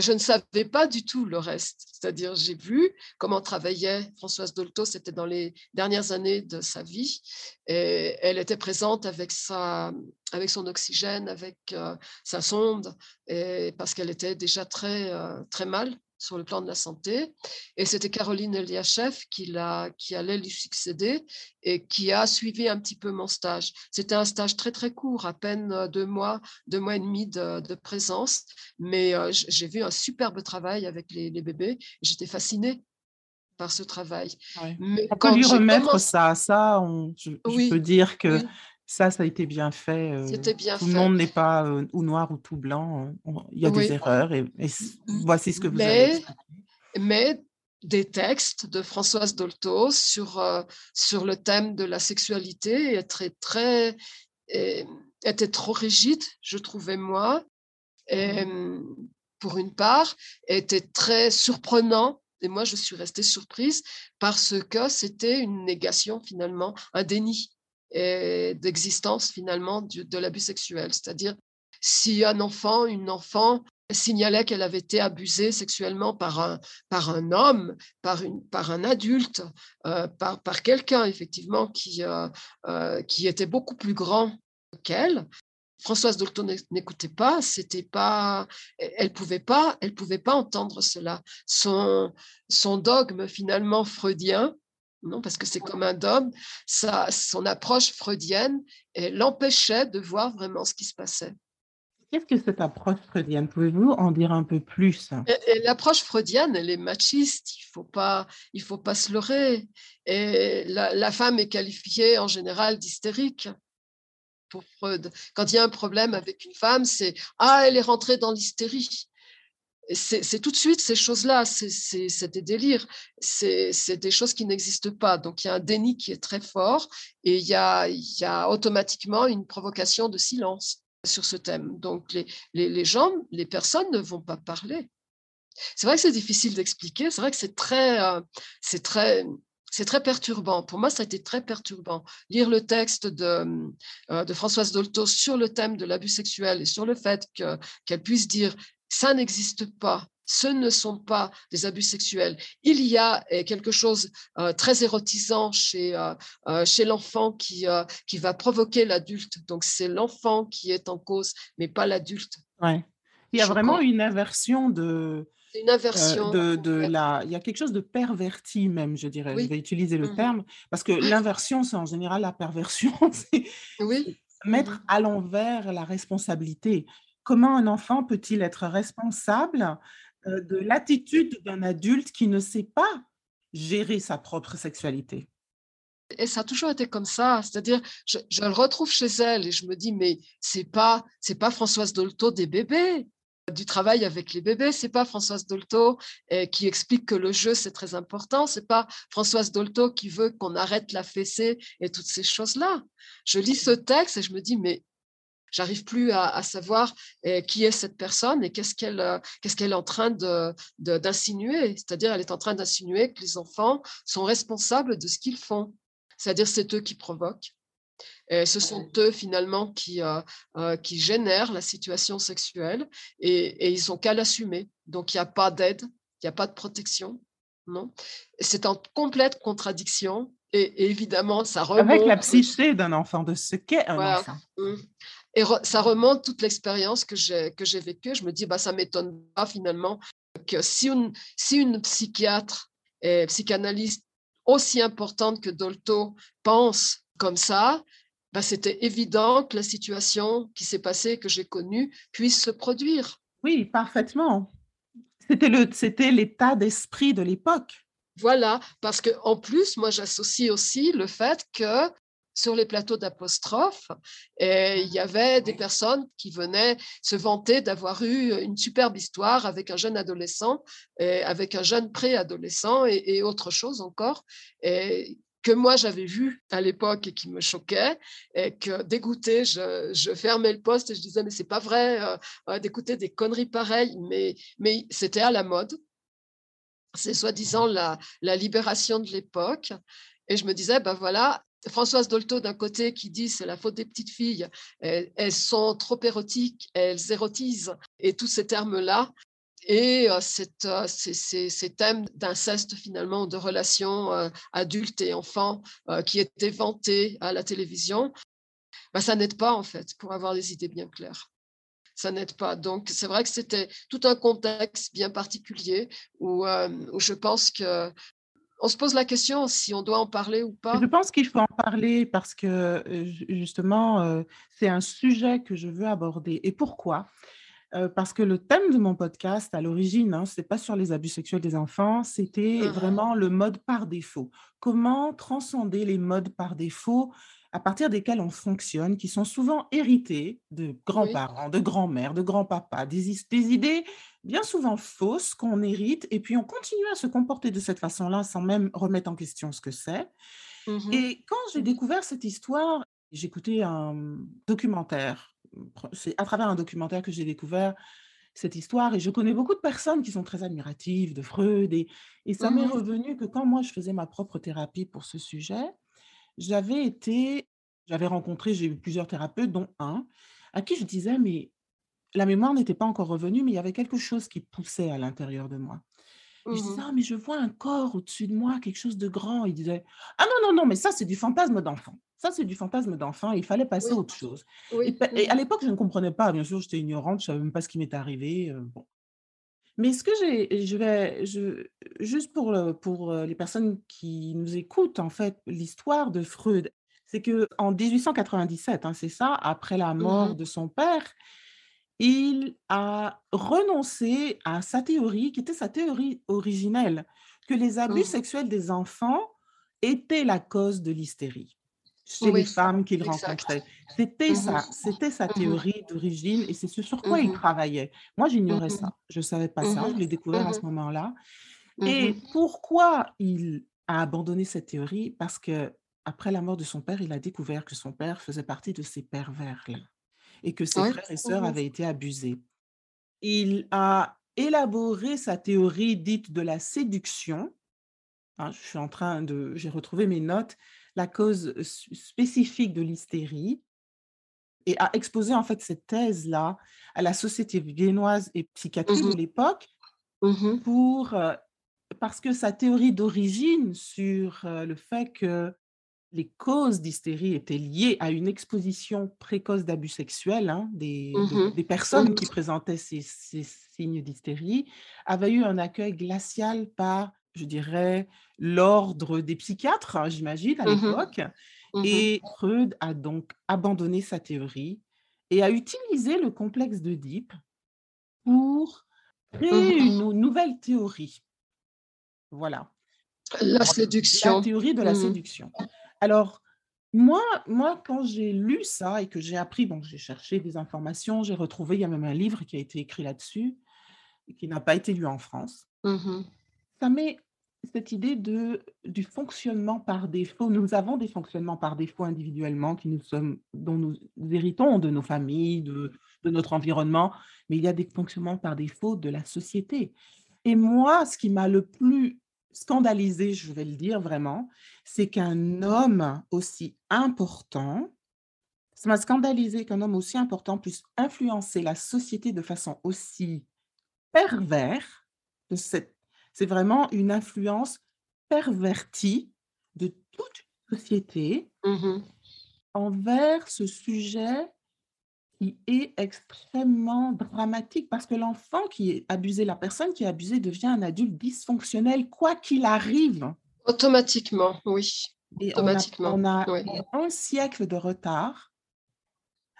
je ne savais pas du tout le reste. C'est-à-dire, j'ai vu comment travaillait Françoise Dolto, c'était dans les dernières années de sa vie. Et elle était présente avec, sa, avec son oxygène, avec euh, sa sonde, et parce qu'elle était déjà très, euh, très mal sur le plan de la santé. Et c'était Caroline Eliachev qui, qui allait lui succéder et qui a suivi un petit peu mon stage. C'était un stage très, très court, à peine deux mois, deux mois et demi de, présence. Mais euh, j'ai vu un superbe travail avec les, bébés. J'étais fascinée par ce travail. Mais on peut lui remettre ça. Ça, on, je, peux dire que ça, ça a été bien fait. C'était bien tout le monde n'est pas euh, ou noir ou tout blanc. Euh, il y a des erreurs et, voici ce que vous mais, avez Mais des textes de Françoise Dolto sur, sur le thème de la sexualité étaient très, étaient trop rigides, je trouvais moi. Et, mmh. pour une part, était très surprenant et moi, je suis restée surprise parce que c'était une négation finalement, un déni d'existence finalement de l'abus sexuel. C'est-à-dire, si un enfant, une enfant signalait qu'elle avait été abusée sexuellement par un, par un homme, par, une, par un adulte, euh, par, par quelqu'un effectivement qui, euh, euh, qui était beaucoup plus grand qu'elle, Françoise Dolto n'écoutait pas, c'était pas, elle pouvait pas, elle pouvait pas entendre cela. Son, son dogme finalement freudien non, parce que c'est comme un dogme, ça, son approche freudienne l'empêchait de voir vraiment ce qui se passait. Qu'est-ce que cette approche freudienne? Pouvez-vous en dire un peu plus? L'approche freudienne, elle est machiste, il ne faut, pas, il faut pas se leurrer. Et la, la femme est qualifiée en général d'hystérique pour Freud. Quand il y a un problème avec une femme, c'est Ah, elle est rentrée dans l'hystérie c'est tout de suite ces choses-là, c'est des délires, c'est des choses qui n'existent pas. Donc il y a un déni qui est très fort et il y a, automatiquement une provocation de silence sur ce thème. Donc les, les, gens, les personnes ne vont pas parler. C'est vrai que c'est difficile d'expliquer, c'est vrai que c'est très, euh, très, très perturbant. Pour moi, ça a été très perturbant. Lire le texte de, euh, de Françoise Dolto sur le thème de l'abus sexuel et sur le fait qu'elle puisse dire ça n'existe pas. Ce ne sont pas des abus sexuels. Il y a eh, quelque chose de euh, très érotisant chez, euh, euh, chez l'enfant qui, qui va provoquer l'adulte. Donc, c'est l'enfant qui est en cause, mais pas l'adulte. Ouais. Il y a vraiment une inversion de, une inversion. de, de la, il y a quelque chose de perverti même, je dirais. Je vais utiliser le mmh terme parce que l'inversion, c'est en général la perversion. (laughs) c'est oui. mettre mmh à l'envers la responsabilité comment un enfant peut-il être responsable de l'attitude d'un adulte qui ne sait pas gérer sa propre sexualité? Et ça a toujours été comme ça, c'est-à-dire je, le retrouve chez elle et je me dis mais c'est pas c'est pas Françoise Dolto des bébés, du travail avec les bébés. C'est pas Françoise Dolto eh, qui explique que le jeu c'est très important. C'est pas Françoise Dolto qui veut qu'on arrête la fessée et toutes ces choses-là. Je lis ce texte et je me dis mais j'arrive plus à, savoir eh, qui est cette personne et qu'est-ce qu'elle euh, qu'est-ce qu'elle est en train de, d'insinuer. C'est-à-dire elle est en train d'insinuer que les enfants sont responsables de ce qu'ils font. C'est-à-dire c'est eux qui provoquent. Et ce sont eux finalement qui, euh, euh, qui génèrent la situation sexuelle et, ils n'ont qu'à l'assumer. Donc il n'y a pas d'aide, il n'y a pas de protection. Non, c'est en complète contradiction et, évidemment ça remonte. Avec la psyché d'un enfant, de ce qu'est un enfant. Et ça remonte toute l'expérience que j'ai que j'ai vécue. Je me dis bah ça m'étonne pas finalement que si une si une psychiatre et psychanalyste aussi importante que Dolto pense comme ça, bah, c'était évident que la situation qui s'est passée, que j'ai connue, puisse se produire. Oui, parfaitement. C'était l'état d'esprit de l'époque. Voilà, parce qu'en plus, moi, j'associe aussi le fait que sur les plateaux d'apostrophe, il y avait des personnes qui venaient se vanter d'avoir eu une superbe histoire avec un jeune adolescent, et avec un jeune préadolescent et, et autre chose encore. Et que moi j'avais vu à l'époque et qui me choquait, et que dégoûté, je, fermais le poste et je disais mais c'est pas vrai euh, d'écouter des conneries pareilles, mais, mais c'était à la mode. C'est soi-disant la, la libération de l'époque. Et je me disais, ben voilà, Françoise Dolto d'un côté qui dit c'est la faute des petites filles, elles, sont trop érotiques, elles érotisent, et tous ces termes-là et ces, thèmes d'inceste finalement, de relations adultes et enfants qui étaient vantés à la télévision, bah, ça n'aide pas en fait pour avoir des idées bien claires. Ça n'aide pas. Donc c'est vrai que c'était tout un contexte bien particulier où, où je pense que on se pose la question si on doit en parler ou pas. Je pense qu'il faut en parler parce que justement, c'est un sujet que je veux aborder. Et pourquoi? Euh, parce que le thème de mon podcast, à l'origine, hein, ce n'est pas sur les abus sexuels des enfants, c'était mmh vraiment le mode par défaut. Comment transcender les modes par défaut à partir desquels on fonctionne, qui sont souvent hérités de grands-parents, de grands-mères, de grands-papas, des, idées bien souvent fausses qu'on hérite, et puis on continue à se comporter de cette façon-là sans même remettre en question ce que c'est. Mmh et quand j'ai découvert cette histoire, j'écoutais un documentaire c'est à travers un documentaire que j'ai découvert cette histoire et je connais beaucoup de personnes qui sont très admiratives de Freud et, et ça m'est mmh revenu que quand moi je faisais ma propre thérapie pour ce sujet, j'avais été, j'avais rencontré, j'ai eu plusieurs thérapeutes, dont un, à qui je disais, mais la mémoire n'était pas encore revenue, mais il y avait quelque chose qui poussait à l'intérieur de moi. Et je disais, mmh «Ah, mais je vois un corps au-dessus de moi, quelque chose de grand. Il disait, ah non, non, non, mais ça, c'est du fantasme d'enfant. Ça, c'est du fantasme d'enfant. Il fallait passer à autre chose. Et, à l'époque, je ne comprenais pas. Bien sûr, j'étais ignorante. Je ne savais même pas ce qui m'était arrivé. bon. Mais ce que j'ai, je vais, je, juste pour, pour les personnes qui nous écoutent, en fait, l'histoire de Freud, c'est que en 1897, hein, c'est ça, après la mort mmh de son père, il a renoncé à sa théorie, qui était sa théorie originelle, que les abus mmh. sexuels des enfants étaient la cause de l'hystérie chez les femmes qu'il rencontrait. C'était mmh ça, c'était sa mmh théorie d'origine et c'est ce sur quoi il mmh travaillait. Moi, j'ignorais ça. Je ne savais pas ça. Je l'ai découvert à ce moment-là. Et pourquoi il a abandonné cette théorie? Parce que après la mort de son père, il a découvert que son père faisait partie de ces pervers-là et que ses frères et sœurs avaient été abusés. Il a élaboré sa théorie dite de la séduction. Ah, je suis en train de, j'ai retrouvé mes notes la cause spécifique de l'hystérie et a exposé en fait cette thèse-là à la Société viennoise et psychiatrique de mmh l'époque mmh pour parce que sa théorie d'origine sur le fait que les causes d'hystérie étaient liées à une exposition précoce d'abus sexuels hein, des, mmh des, personnes qui présentaient ces, ces signes d'hystérie avait eu un accueil glacial par je dirais, l'ordre des psychiatres, hein, j'imagine, à mmh l'époque. Mmh et Freud a donc abandonné sa théorie et a utilisé le complexe d'Oedipe pour mmh créer une nouvelle théorie. Voilà. La séduction. La théorie de la séduction. Alors, Moi, moi, quand j'ai lu ça et que j'ai appris, bon, j'ai cherché des informations, j'ai retrouvé, il y a même un livre qui a été écrit là-dessus, qui n'a pas été lu en France. Ça met cette idée de, du fonctionnement par défaut. Nous avons des fonctionnements par défaut individuellement qui nous sommes, dont nous héritons de nos familles, de, de notre environnement, mais il y a des fonctionnements par défaut de la société. Et moi, ce qui m'a le plus scandalisé, je vais le dire vraiment, c'est qu'un homme aussi important, ça m'a scandalisé qu'un homme aussi important puisse influencer la société de façon aussi pervers. C'est vraiment une influence pervertie de toute société mmh envers ce sujet qui est extrêmement dramatique parce que l'enfant qui est abusé, la personne qui est abusée devient un adulte dysfonctionnel, quoi qu'il arrive. Automatiquement, oui. Automatiquement. On a, un siècle de retard,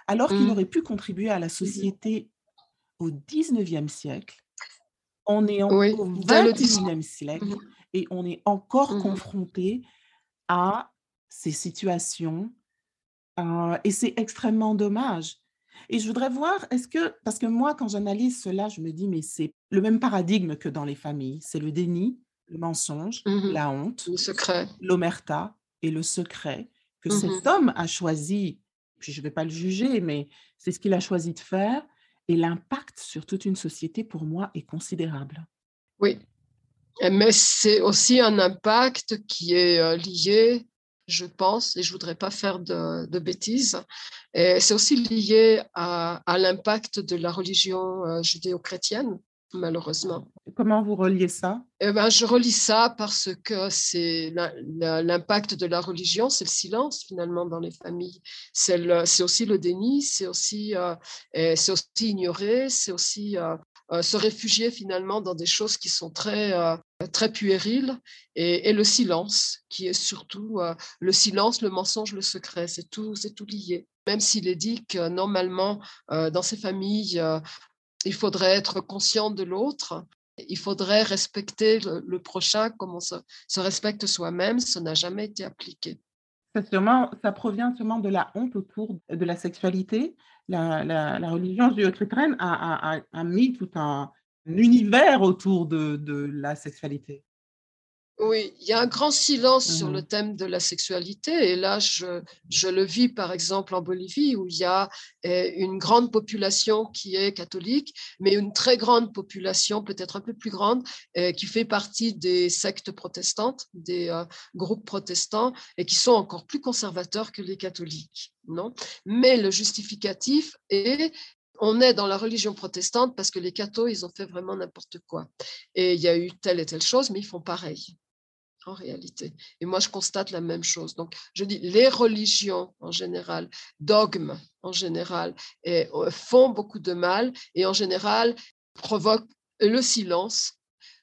alors qu'il mmh. aurait pu contribuer à la société au 19e siècle. On est en, au 21e siècle mmh. et on est encore mmh confronté à ces situations. Euh, et c'est extrêmement dommage. Et je voudrais voir, est-ce que, parce que moi, quand j'analyse cela, je me dis, mais c'est le même paradigme que dans les familles. C'est le déni, le mensonge, mmh la honte, le secret, l'omerta et le secret que cet homme a choisi. Puis je ne vais pas le juger, mais c'est ce qu'il a choisi de faire. Et l'impact sur toute une société, pour moi, est considérable. Oui, mais c'est aussi un impact qui est euh, lié je pense, et je voudrais pas faire de, bêtises. c'est aussi lié à, l'impact de la religion euh, judéo-chrétienne, malheureusement. Comment vous reliez ça? Eh ben, Je relis ça parce que c'est l'impact de la religion, c'est le silence finalement dans les familles. C'est aussi le déni, c'est aussi, euh, c'est aussi ignorer, c'est aussi euh, euh, se réfugier finalement dans des choses qui sont très, très puériles et, le silence, qui est surtout le silence, le mensonge, le secret, c'est tout, c'est tout lié. Même s'il est dit que normalement, dans ces familles, il faudrait être conscient de l'autre, il faudrait respecter le, prochain comme on se, respecte soi-même, ça n'a jamais été appliqué. Ça, ça provient sûrement de la honte autour de la sexualité, la, religion judéo-chrétienne a, mis tout un, univers autour de la sexualité. Oui, il y a un grand silence sur le mmh thème de la sexualité. Et là, je, je, le vis par exemple en Bolivie, où il y a eh, une grande population qui est catholique, mais une très grande population, peut-être un peu plus grande, eh, qui fait partie des sectes protestantes, des euh, groupes protestants, et qui sont encore plus conservateurs que les catholiques. Non? Mais le justificatif est on est dans la religion protestante parce que les cathos, ils ont fait vraiment n'importe quoi. Et il y a eu telle et telle chose, mais ils font pareil en réalité. Et moi, je constate la même chose. Donc, je dis, les religions en général, dogmes en général, et, euh, font beaucoup de mal et en général provoquent le silence,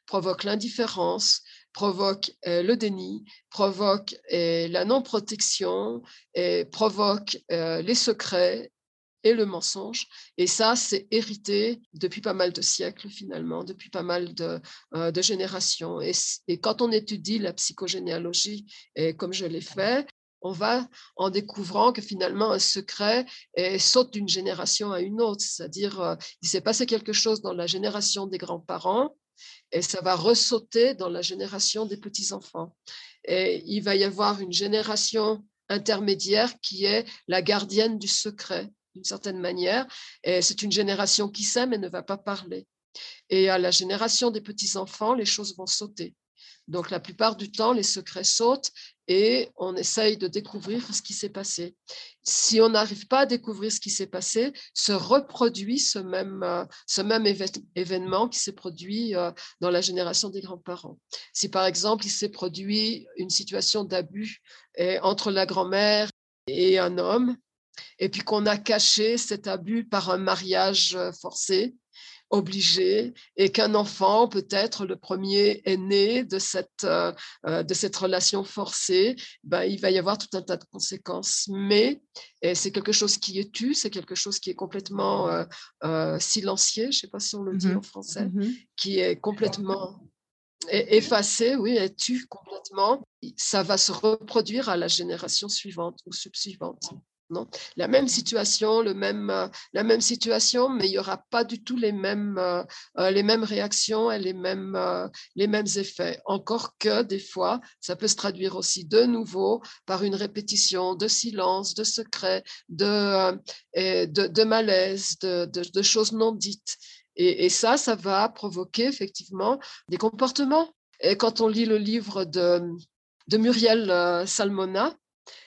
provoquent l'indifférence, provoquent euh, le déni, provoquent euh, la non-protection, provoquent les secrets et le mensonge. Et ça, c'est hérité depuis pas mal de siècles finalement, depuis pas mal de, euh, de générations. Et, quand on étudie la psychogénéalogie, comme je l'ai fait, on va en découvrant que finalement un secret saute d'une génération à une autre. C'est-à-dire, euh, il s'est passé quelque chose dans la génération des grands-parents et ça va ressauter dans la génération des petits-enfants. Et il va y avoir une génération intermédiaire qui est la gardienne du secret d'une certaine manière. Et c'est une génération qui s'aime et ne va pas parler. Et à la génération des petits-enfants, les choses vont sauter. Donc la plupart du temps, les secrets sautent et on essaye de découvrir ce qui s'est passé. Si on n'arrive pas à découvrir ce qui s'est passé, se reproduit ce même, euh, ce même événement qui s'est produit euh, dans la génération des grands-parents. Si par exemple, il s'est produit une situation d'abus entre la grand-mère et un homme, et puis qu'on a caché cet abus par un mariage euh, forcé, obligé, et qu'un enfant, peut-être le premier est né de cette, euh, euh, de cette relation forcée, ben, il va y avoir tout un tas de conséquences. Mais c'est quelque chose qui est tu, c'est quelque chose qui est complètement silencieux, je ne sais pas si on le dit mmh en français, mmh qui est complètement effacer, oui, elle tue complètement. Ça va se reproduire à la génération suivante ou subsuivante. Non? La même situation, le même, euh, la même situation, mais il n'y aura pas du tout les mêmes, euh, euh, les mêmes réactions et les mêmes, les mêmes effets. Encore que des fois, ça peut se traduire aussi de nouveau par une répétition de silence, de secrets, de, de, malaise, de, de, choses non dites. Et, et, ça, ça va provoquer effectivement des comportements. Et quand on lit le livre de, de Muriel Salmona,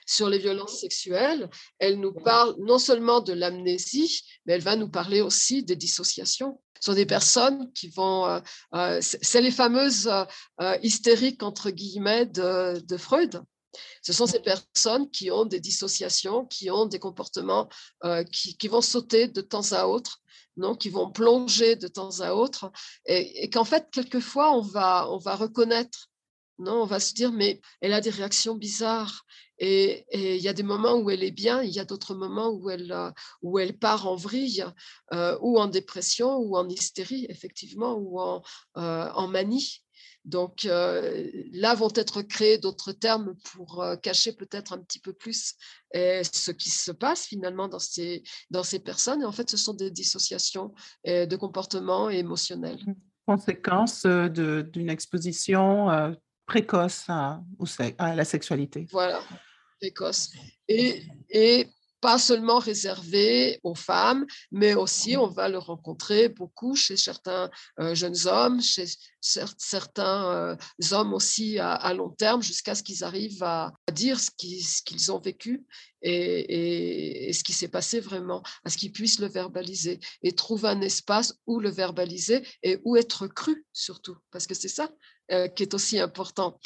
sur les violences sexuelles, elle nous parle non seulement de l'amnésie, mais elle va nous parler aussi des dissociations. Ce sont des personnes qui vont, euh, euh, c'est les fameuses euh, hystériques entre guillemets de, Freud. Ce sont ces personnes qui ont des dissociations, qui ont des comportements qui, vont sauter de temps à autre, non, qui vont plonger de temps à autre, et, qu'en fait, quelquefois, on va, on va reconnaître non, on va se dire, mais elle a des réactions bizarres. Et il y a des moments où elle est bien, il y a d'autres moments où elle, euh, où elle part en vrille, euh, ou en dépression, ou en hystérie, effectivement, ou en, euh, manie. Donc là vont être créés d'autres termes pour cacher peut-être un petit peu plus ce qui se passe finalement dans ces, dans ces personnes. Et en fait, ce sont des dissociations de comportement émotionnels. Conséquence d'une exposition précoce à, la sexualité. Voilà, précoce. Et, et pas seulement réservé aux femmes, mais aussi on va le rencontrer beaucoup chez certains euh, jeunes hommes, chez certains euh, hommes aussi à, long terme, jusqu'à ce qu'ils arrivent à, dire ce qu'ils ont vécu et, ce qui s'est passé vraiment, à ce qu'ils puissent le verbaliser et trouver un espace où le verbaliser et où être cru surtout, parce que c'est ça euh, qui est aussi important.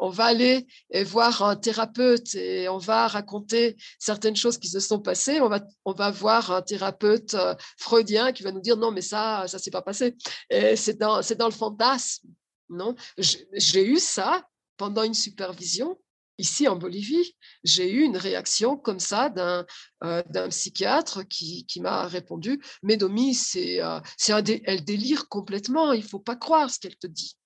On va aller voir un thérapeute et on va raconter certaines choses qui se sont passées. On va, on va voir un thérapeute euh, freudien qui va nous dire non, mais ça, ça s'est pas passé. C'est dans, dans le fantasme. Non, j'ai eu ça pendant une supervision ici en Bolivie. J'ai eu une réaction comme ça d'un euh, psychiatre qui, qui m'a répondu Mais Domi, c'est c'est elle délire complètement, il faut pas croire ce qu'elle te dit.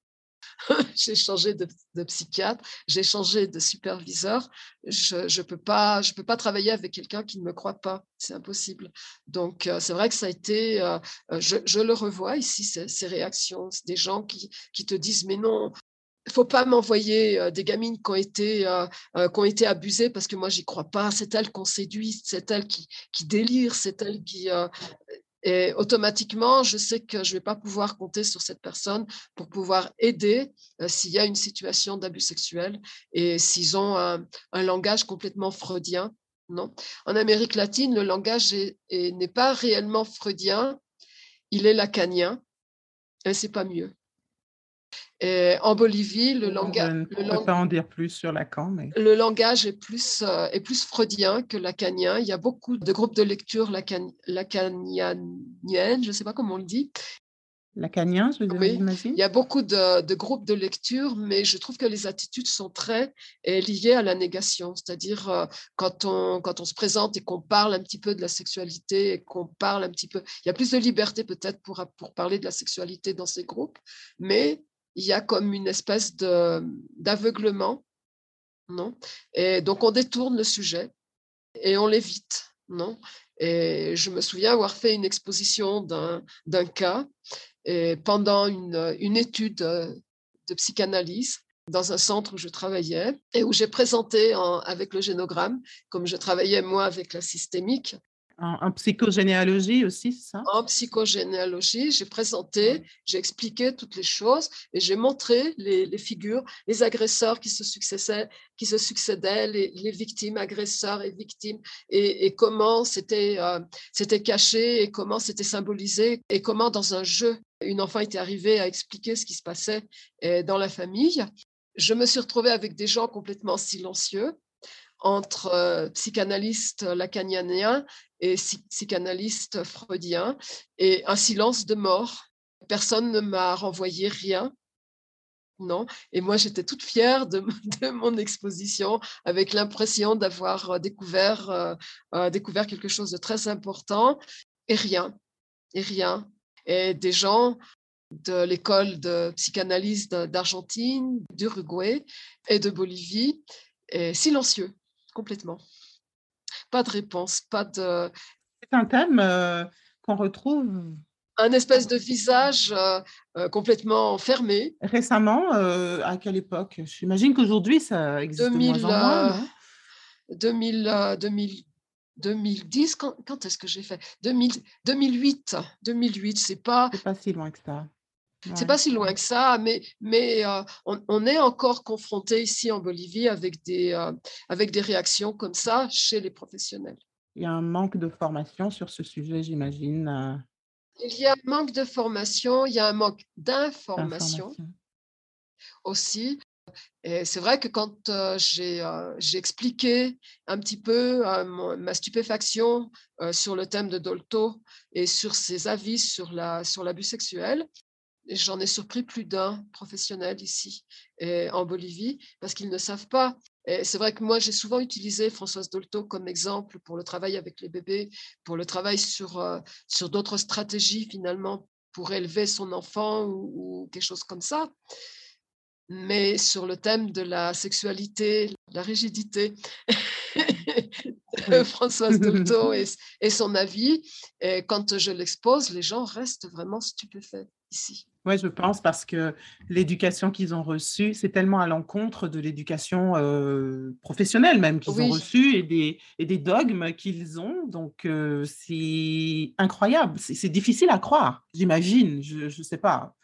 (laughs) j'ai changé de, psychiatre, j'ai changé de superviseur. Je ne peux, pas, peux pas travailler avec quelqu'un qui ne me croit pas. C'est impossible. Donc, euh, c'est vrai que ça a été, euh, euh, je, le revois ici, ces, réactions, des gens qui, qui te disent, mais non, il faut pas m'envoyer des gamines qui ont été qui ont été abusées parce que moi j'y crois pas. C'est elle qu'on séduit, c'est elle qui, qui délire, c'est elle qui et automatiquement, je sais que je ne vais pas pouvoir compter sur cette personne pour pouvoir aider euh, s'il y a une situation d'abus sexuel et s'ils ont un, langage complètement freudien. Non. En Amérique latine, le langage n'est pas réellement freudien, il est lacanien, et c'est pas mieux. Et en Bolivie, le langage. Je ne peux pas en dire plus sur Lacan, mais. Le langage est plus, euh, est plus freudien que lacanien. Il y a beaucoup de groupes de lecture lacan, lacaniennes, je ne sais pas comment on le dit. Lacanien, je veux dire, oui. Il y a beaucoup de, de, groupes de lecture, mais je trouve que les attitudes sont très euh, liées à la négation. C'est-à-dire, euh, quand, on, quand on se présente et qu'on parle un petit peu de la sexualité et qu'on parle un petit peu. Il y a plus de liberté peut-être pour, pour parler de la sexualité dans ces groupes, mais il y a comme une espèce d'aveuglement, non? Et donc on détourne le sujet et on l'évite, non? Et je me souviens avoir fait une exposition d'un cas pendant une, une étude de psychanalyse dans un centre où je travaillais et où j'ai présenté avec le génogramme, comme je travaillais moi avec la systémique, en, psychogénéalogie aussi, c'est ça? En psychogénéalogie, j'ai présenté, j'ai expliqué toutes les choses et j'ai montré les, figures, les agresseurs qui se succédaient, qui se succédaient les, victimes, agresseurs et victimes, et, comment c'était euh, c'était caché et comment c'était symbolisé et comment dans un jeu, une enfant était arrivée à expliquer ce qui se passait euh, dans la famille. Je me suis retrouvée avec des gens complètement silencieux entre euh, psychanalyste lacanienien et psychanalyste freudien, et un silence de mort. Personne ne m'a renvoyé rien. Non. Et moi, j'étais toute fière de, (laughs) mon exposition, avec l'impression d'avoir euh, découvert, euh, découvert quelque chose de très important, et rien, et rien. Et des gens de l'école de psychanalyse d'Argentine, d'Uruguay et de Bolivie, silencieux, complètement. Pas de réponse, pas de... C'est un thème euh, qu'on retrouve... Un espèce de visage euh, euh, complètement fermé. Récemment, à quelle époque? J'imagine qu'aujourd'hui, ça existe 2000, de moins en moins, 2000, 2000, 2010, quand, quand est-ce que j'ai fait? 2000, 2008, 2008, c'est pas... C'est pas si loin que ça. C'est pas si loin que ça, mais, mais euh, on, est encore confronté ici en Bolivie avec des, euh, avec des réactions comme ça chez les professionnels. Il y a un manque de formation sur ce sujet, j'imagine. Euh. Il y a un manque de formation, il y a un manque d'information aussi. Et c'est vrai que quand j'ai expliqué un petit peu ma stupéfaction sur le thème de Dolto et sur ses avis sur l'abus sur sexuel, j'en ai surpris plus d'un professionnel ici en Bolivie parce qu'ils ne savent pas. C'est vrai que moi, j'ai souvent utilisé Françoise Dolto comme exemple pour le travail avec les bébés, pour le travail sur, euh, sur d'autres stratégies finalement pour élever son enfant ou, quelque chose comme ça. Mais sur le thème de la sexualité, la rigidité, Françoise Dolto (laughs) et, et, son avis, et quand je l'expose, les gens restent vraiment stupéfaits ici. Oui, je pense parce que l'éducation qu'ils ont reçue, c'est tellement à l'encontre de l'éducation euh, professionnelle même qu'ils ont reçue et des, et des dogmes qu'ils ont. Donc, euh, c'est incroyable. C'est difficile à croire, j'imagine. Je ne sais pas.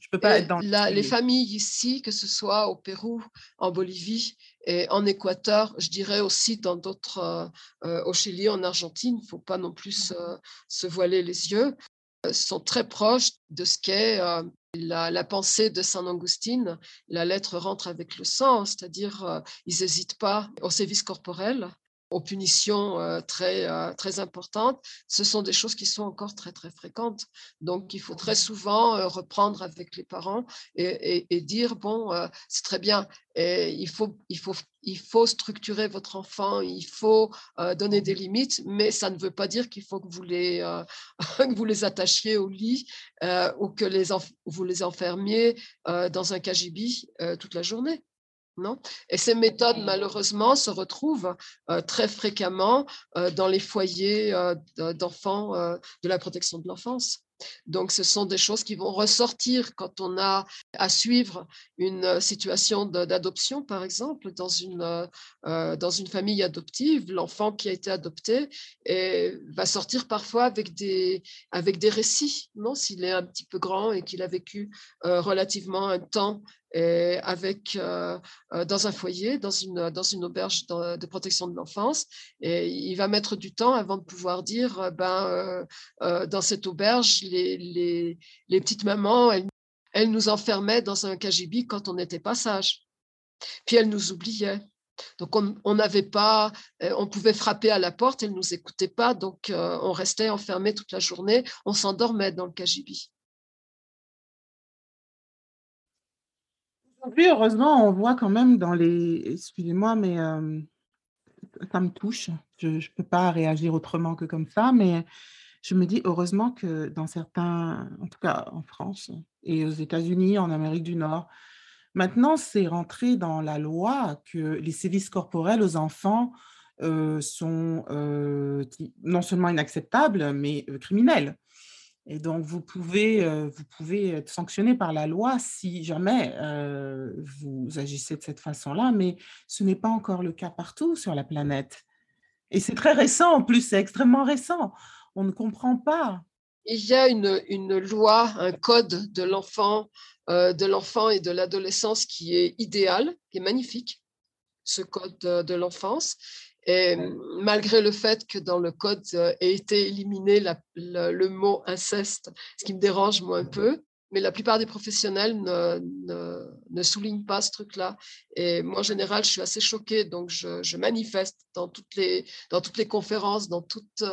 Je peux pas être dans les familles ici, que ce soit au Pérou, en Bolivie et en Équateur, je dirais aussi dans d'autres, euh, au Chili, en Argentine, il ne faut pas non plus se voiler les yeux sont très proches de ce qu'est euh, la, pensée de Saint Augustine. La lettre rentre avec le sang, c'est-à-dire euh, ils n'hésitent pas au sévice corporel aux punitions euh, très, euh, très importantes, ce sont des choses qui sont encore très, très fréquentes. Donc, il faut très souvent euh, reprendre avec les parents et, dire, bon, c'est très bien, il, faut, il, faut, il faut structurer votre enfant, il faut donner des limites, mais ça ne veut pas dire qu'il faut que vous les, (laughs) que vous les attachiez au lit ou que vous les enfermiez dans un cagibi toute la journée. Et ces méthodes, malheureusement, se retrouvent euh, très fréquemment euh, dans les foyers euh, d'enfants de la protection de l'enfance. Donc, ce sont des choses qui vont ressortir quand on a à suivre une situation d'adoption, par exemple, dans une, dans une famille adoptive. L'enfant qui a été adopté va sortir parfois avec des, avec des récits, S'il est un petit peu grand et qu'il a vécu relativement un temps avec, euh, euh, dans un foyer, dans une, dans une auberge de protection de l'enfance. Et il va mettre du temps avant de pouvoir dire, euh, ben, dans cette auberge, les, les, les petites mamans, elles, elles, nous enfermaient dans un KGB quand on n'était pas sage. Puis elles nous oubliaient. Donc on n'avait pas, on pouvait frapper à la porte, elles nous écoutaient pas, donc on restait enfermé toute la journée, on s'endormait dans le KGB. Aujourd'hui, heureusement, on voit quand même dans les. Excusez-moi, mais euh, ça me touche. Je ne peux pas réagir autrement que comme ça, mais je me dis heureusement que dans certains, en tout cas en France et aux États-Unis, en Amérique du Nord, maintenant c'est rentré dans la loi que les sévices corporels aux enfants euh, sont euh, non seulement inacceptables, mais criminels. Et donc, vous pouvez, euh, vous pouvez être sanctionné par la loi si jamais euh, vous agissez de cette façon-là, mais ce n'est pas encore le cas partout sur la planète. Et c'est très récent en plus, c'est extrêmement récent. On ne comprend pas. Il y a une, une loi, un code de l'enfant, euh, de l'enfant et de l'adolescence qui est idéal, qui est magnifique, ce code de l'enfance. Et malgré le fait que dans le code euh, ait été éliminé le, mot inceste, ce qui me dérange moi un peu, mais la plupart des professionnels ne, ne, soulignent pas ce truc-là. Et moi, en général, je suis assez choquée, donc je, manifeste dans toutes, les, conférences, dans toutes,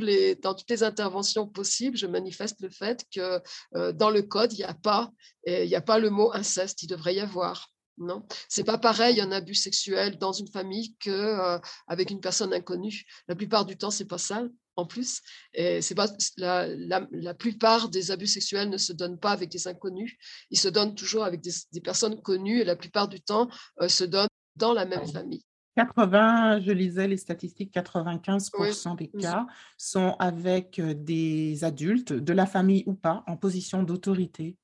les, interventions possibles, je manifeste le fait que euh, dans le code, il n'y a, a pas le mot inceste, il devrait y avoir. Non, c'est pas pareil un abus sexuel dans une famille que euh, avec une personne inconnue. La plupart du temps, c'est pas ça. En plus, et c'est pas la, la, plupart des abus sexuels ne se donnent pas avec des inconnus. Ils se donnent toujours avec des, personnes connues et la plupart du temps euh, se donnent dans la même famille. 80, je lisais les statistiques, 95% des cas sont avec euh, des adultes, de la famille ou pas, en position d'autorité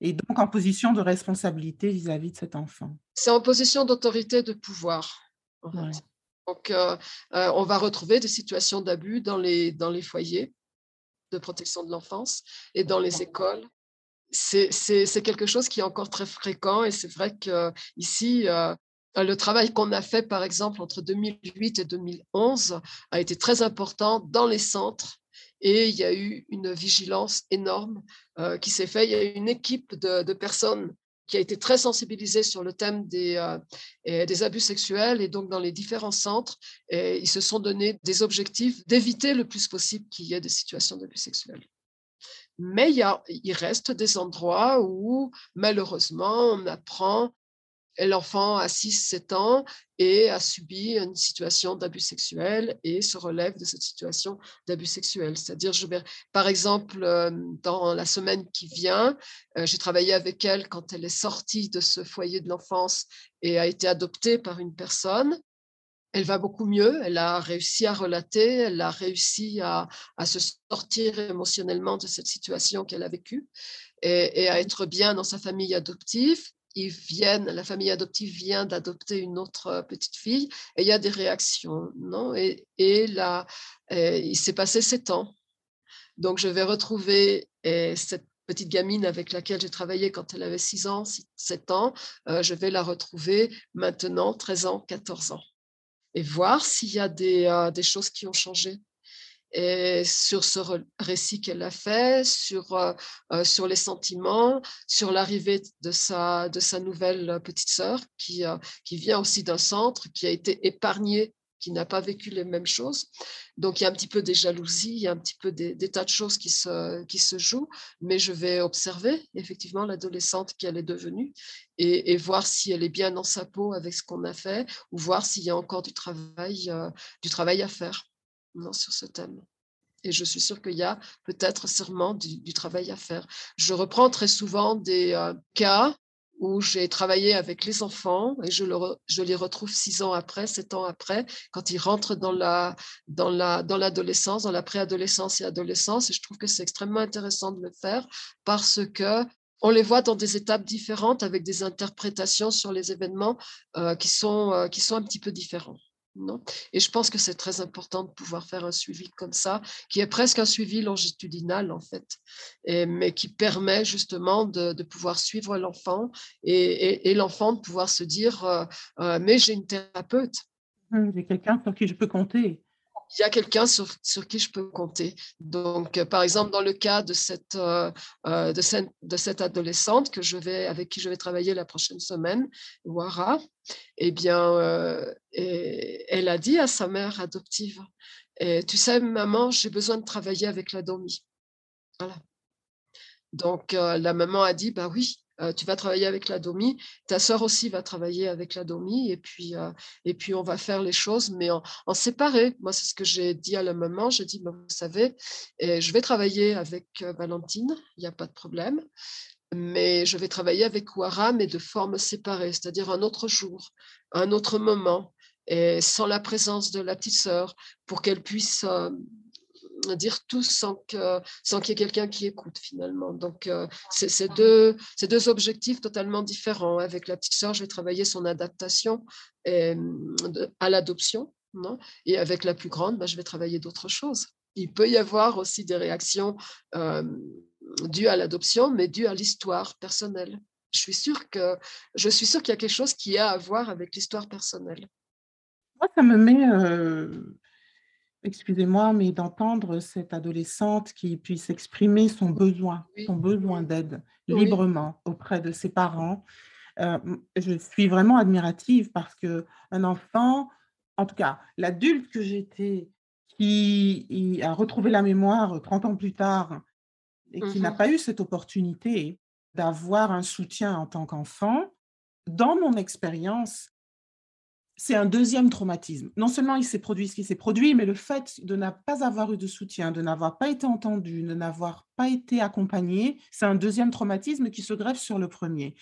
et donc en position de responsabilité vis-à-vis de cet enfant. C'est en position d'autorité de pouvoir. Donc, euh, euh, on va retrouver des situations d'abus dans les, dans les foyers de protection de l'enfance et dans les écoles. C'est quelque chose qui est encore très fréquent et c'est vrai qu'ici, euh, le travail qu'on a fait, par exemple, entre 2008 et 2011 a été très important dans les centres et il y a eu une vigilance énorme euh, qui s'est faite. Il y a eu une équipe de, personnes qui a été très sensibilisée sur le thème des, euh, des abus sexuels. Et donc, dans les différents centres, ils se sont donné des objectifs d'éviter le plus possible qu'il y ait des situations d'abus sexuels. Mais il reste des endroits où, malheureusement, on apprend l'enfant a 6-7 ans et a subi une situation d'abus sexuel et se relève de cette situation d'abus sexuel. C'est-à-dire, par exemple, euh, dans la semaine qui vient, euh, j'ai travaillé avec elle quand elle est sortie de ce foyer de l'enfance et a été adoptée par une personne. Elle va beaucoup mieux, elle a réussi à relater, elle a réussi à, se sortir émotionnellement de cette situation qu'elle a vécue et à être bien dans sa famille adoptive ils viennent, la famille adoptive vient d'adopter une autre euh, petite fille et il y a des réactions, non? Et, là, euh, il s'est passé sept ans. Donc, je vais retrouver euh, cette petite gamine avec laquelle j'ai travaillé quand elle avait 6 ans, 7 ans, je vais la retrouver maintenant, 13 ans, 14 ans, et voir s'il y a des, des choses qui ont changé et sur ce récit qu'elle a fait, sur, euh, euh, sur les sentiments, sur l'arrivée de sa, de sa nouvelle petite sœur qui, euh, qui vient aussi d'un centre, qui a été épargnée, qui n'a pas vécu les mêmes choses. Donc il y a un petit peu des jalousies, il y a un petit peu des, tas de choses qui se, qui se jouent, mais je vais observer effectivement l'adolescente qu'elle est devenue et, et, voir si elle est bien dans sa peau avec ce qu'on a fait ou voir s'il y a encore du travail, du travail à faire sur ce thème. Et je suis sûre qu'il y a peut-être sûrement du, travail à faire. Je reprends très souvent des euh, cas où j'ai travaillé avec les enfants et je, je, les retrouve six ans après, sept ans après, quand ils rentrent dans la dans la dans l'adolescence, dans la préadolescence et adolescence. Et je trouve que c'est extrêmement intéressant de le faire parce que on les voit dans des étapes différentes avec des interprétations sur les événements euh, qui sont euh, qui sont un petit peu différents. Non et je pense que c'est très important de pouvoir faire un suivi comme ça, qui est presque un suivi longitudinal en fait, mais qui permet justement de, pouvoir suivre l'enfant et, l'enfant de pouvoir se dire euh, euh, mais j'ai une thérapeute. Mmh, j'ai quelqu'un sur qui je peux compter il y a quelqu'un sur, qui je peux compter. Donc, euh, par exemple, dans le cas de cette, euh, euh, de, cette, de, cette, adolescente que je vais, avec qui je vais travailler la prochaine semaine, Wara, eh bien, elle a dit à sa mère adoptive, tu sais, maman, j'ai besoin de travailler avec la DOMI. Voilà. Donc, la maman a dit, bah oui, euh, tu vas travailler avec la DOMI, ta sœur aussi va travailler avec la DOMI, et puis, euh, et puis on va faire les choses, mais en, séparé. Moi, c'est ce que j'ai dit à la maman. J'ai dit, bah, vous savez, et je vais travailler avec euh, Valentine, il n'y a pas de problème, mais je vais travailler avec Ouara, mais de forme séparée, c'est-à-dire un autre jour, un autre moment, et sans la présence de la petite sœur, pour qu'elle puisse dire tout sans qu'il sans qu'il y ait quelqu'un qui écoute finalement. Donc, euh, c'est deux, deux objectifs totalement différents. Avec la petite sœur, je vais travailler son adaptation à l'adoption. Et avec la plus grande, bah, je vais travailler d'autres choses. Il peut y avoir aussi des réactions euh, dues à l'adoption, mais dues à l'histoire personnelle. Je suis sûre que je suis sûre qu'il y a quelque chose qui a à voir avec l'histoire personnelle. Moi, ça me met euh, excusez-moi, mais d'entendre cette adolescente qui puisse exprimer son besoin, son besoin d'aide librement auprès de ses parents. Euh, je suis vraiment admirative parce que un enfant, en tout cas l'adulte que j'étais, qui a retrouvé la mémoire 30 ans plus tard et qui n'a mmh pas eu cette opportunité d'avoir un soutien en tant qu'enfant, dans mon expérience, c'est un deuxième traumatisme. Non seulement il s'est produit ce qui s'est produit, mais le fait de ne pas avoir eu de soutien, de n'avoir pas été entendu, de n'avoir pas été accompagné, c'est un deuxième traumatisme qui se greffe sur le premier.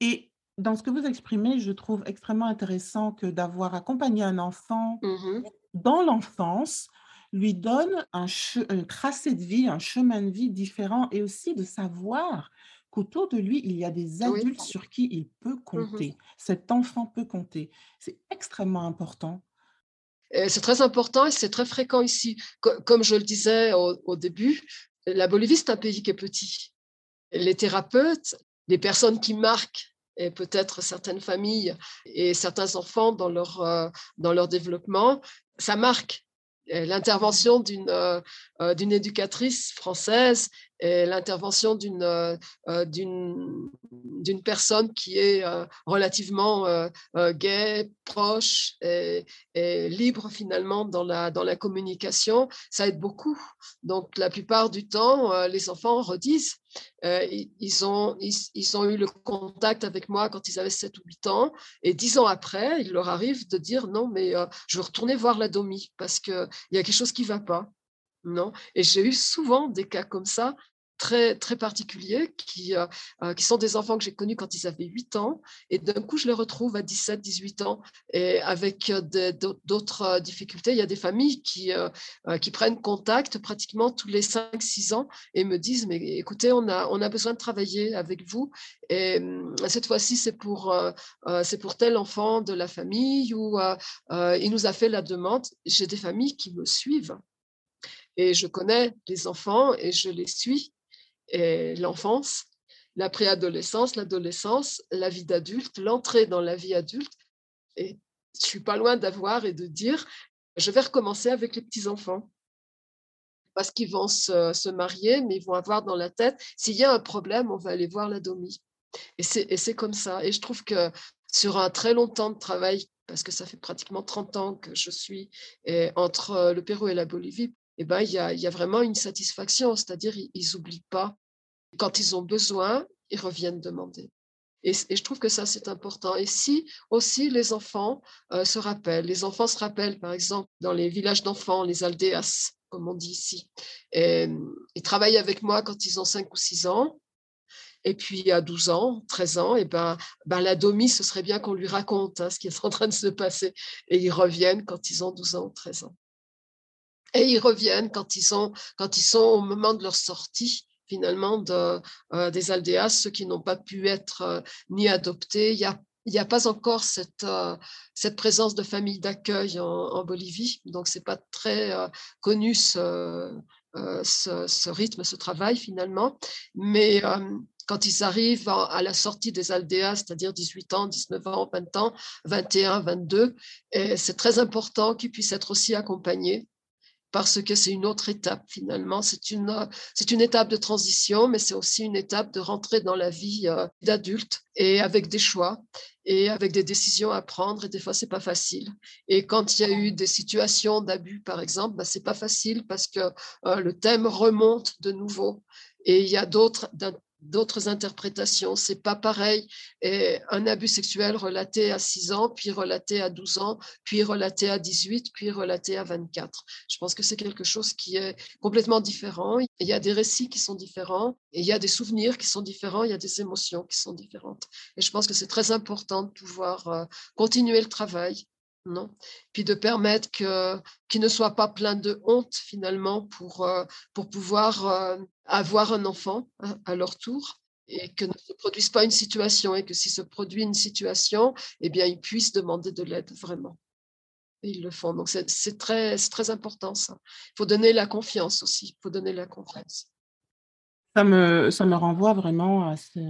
Et dans ce que vous exprimez, je trouve extrêmement intéressant que d'avoir accompagné un enfant mmh dans l'enfance lui donne un, un tracé de vie, un chemin de vie différent et aussi de savoir qu'autour de lui, il y a des adultes sur qui il peut mmh compter. Cet enfant peut compter. C'est extrêmement important. C'est très important et c'est très fréquent ici. Comme je le disais au, début, la Bolivie, c'est un pays qui est petit. Les thérapeutes, les personnes qui marquent et peut-être certaines familles et certains enfants dans leur, euh, dans leur développement, ça marque l'intervention d'une euh, euh, d'une éducatrice française et l'intervention d'une euh, d'une personne qui est relativement gay, proche et, libre finalement dans la, dans la communication, ça aide beaucoup. Donc la plupart du temps, les enfants redisent euh, ils, ont, ils, ont eu le contact avec moi quand ils avaient 7 ou 8 ans. Et 10 ans après, il leur arrive de dire non, mais euh, je veux retourner voir la DOMI parce qu'il y a quelque chose qui ne va pas. Non? Et j'ai eu souvent des cas comme ça très, très particuliers qui, euh, euh, qui sont des enfants que j'ai connus quand ils avaient 8 ans. Et d'un coup, je les retrouve à 17, 18 ans et avec euh, d'autres difficultés. Il y a des familles qui, qui prennent contact pratiquement tous les 5, 6 ans et me disent, mais écoutez, on a, on a besoin de travailler avec vous. Et cette fois-ci, c'est pour, pour tel enfant de la famille ou il nous a fait la demande. J'ai des familles qui me suivent et je connais les enfants et je les suis l'enfance, la préadolescence, l'adolescence, la vie d'adulte, l'entrée dans la vie adulte. Et je suis pas loin d'avoir et de dire, je vais recommencer avec les petits-enfants. Parce qu'ils vont se, marier, mais ils vont avoir dans la tête, s'il y a un problème, on va aller voir la DOMI. Et c'est comme ça. Et je trouve que sur un très long temps de travail, parce que ça fait pratiquement 30 ans que je suis entre le Pérou et la Bolivie, eh ben, il, y a, vraiment une satisfaction, c'est-à-dire ils n'oublient pas. Quand ils ont besoin, ils reviennent demander. Et, je trouve que ça, c'est important. Et si aussi les enfants euh, se rappellent, les enfants se rappellent, par exemple, dans les villages d'enfants, les aldéas, comme on dit ici, et, ils travaillent avec moi quand ils ont 5 ou 6 ans. Et puis à 12 ans, 13 ans, et ben, ben la DOMI, ce serait bien qu'on lui raconte hein, ce qui est en train de se passer. Et ils reviennent quand ils ont 12 ans ou 13 ans. Et ils reviennent quand ils, sont, quand ils sont au moment de leur sortie finalement euh, des aldéas, ceux qui n'ont pas pu être euh, ni adoptés. Il y a il n'y a pas encore cette, euh, cette présence de famille d'accueil en, Bolivie, donc ce n'est pas très connu ce, ce, rythme, ce travail finalement. Mais quand ils arrivent à, la sortie des aldéas, c'est-à-dire 18 ans, 19 ans, 20 ans, 21, 22, c'est très important qu'ils puissent être aussi accompagnés parce que c'est une autre étape finalement. C'est une, c'est une étape de transition, mais c'est aussi une étape de rentrer dans la vie euh, d'adulte et avec des choix et avec des décisions à prendre. Et des fois, c'est pas facile. Et quand il y a eu des situations d'abus, par exemple, bah, c'est pas facile parce que euh, le thème remonte de nouveau. Et il y a d'autres, d'autres interprétations. C'est pas pareil. Un abus sexuel relaté à 6 ans, puis relaté à 12 ans, puis relaté à 18, puis relaté à 24. Je pense que c'est quelque chose qui est complètement différent. Il y a des récits qui sont différents, il y a des souvenirs qui sont différents, il y a des émotions qui sont différentes. Et je pense que c'est très important de pouvoir euh, continuer le travail non? Puis de permettre que, ne soient pas pleins de honte finalement pour, euh, pour pouvoir euh, avoir un enfant hein, à leur tour et que ne se produise pas une situation et que si se produit une situation, eh bien, ils puissent demander de l'aide vraiment. Ils le font. Donc, c'est, très, très important ça. Il faut donner la confiance aussi. Il faut donner la confiance. Ça me, ça me renvoie vraiment à ce,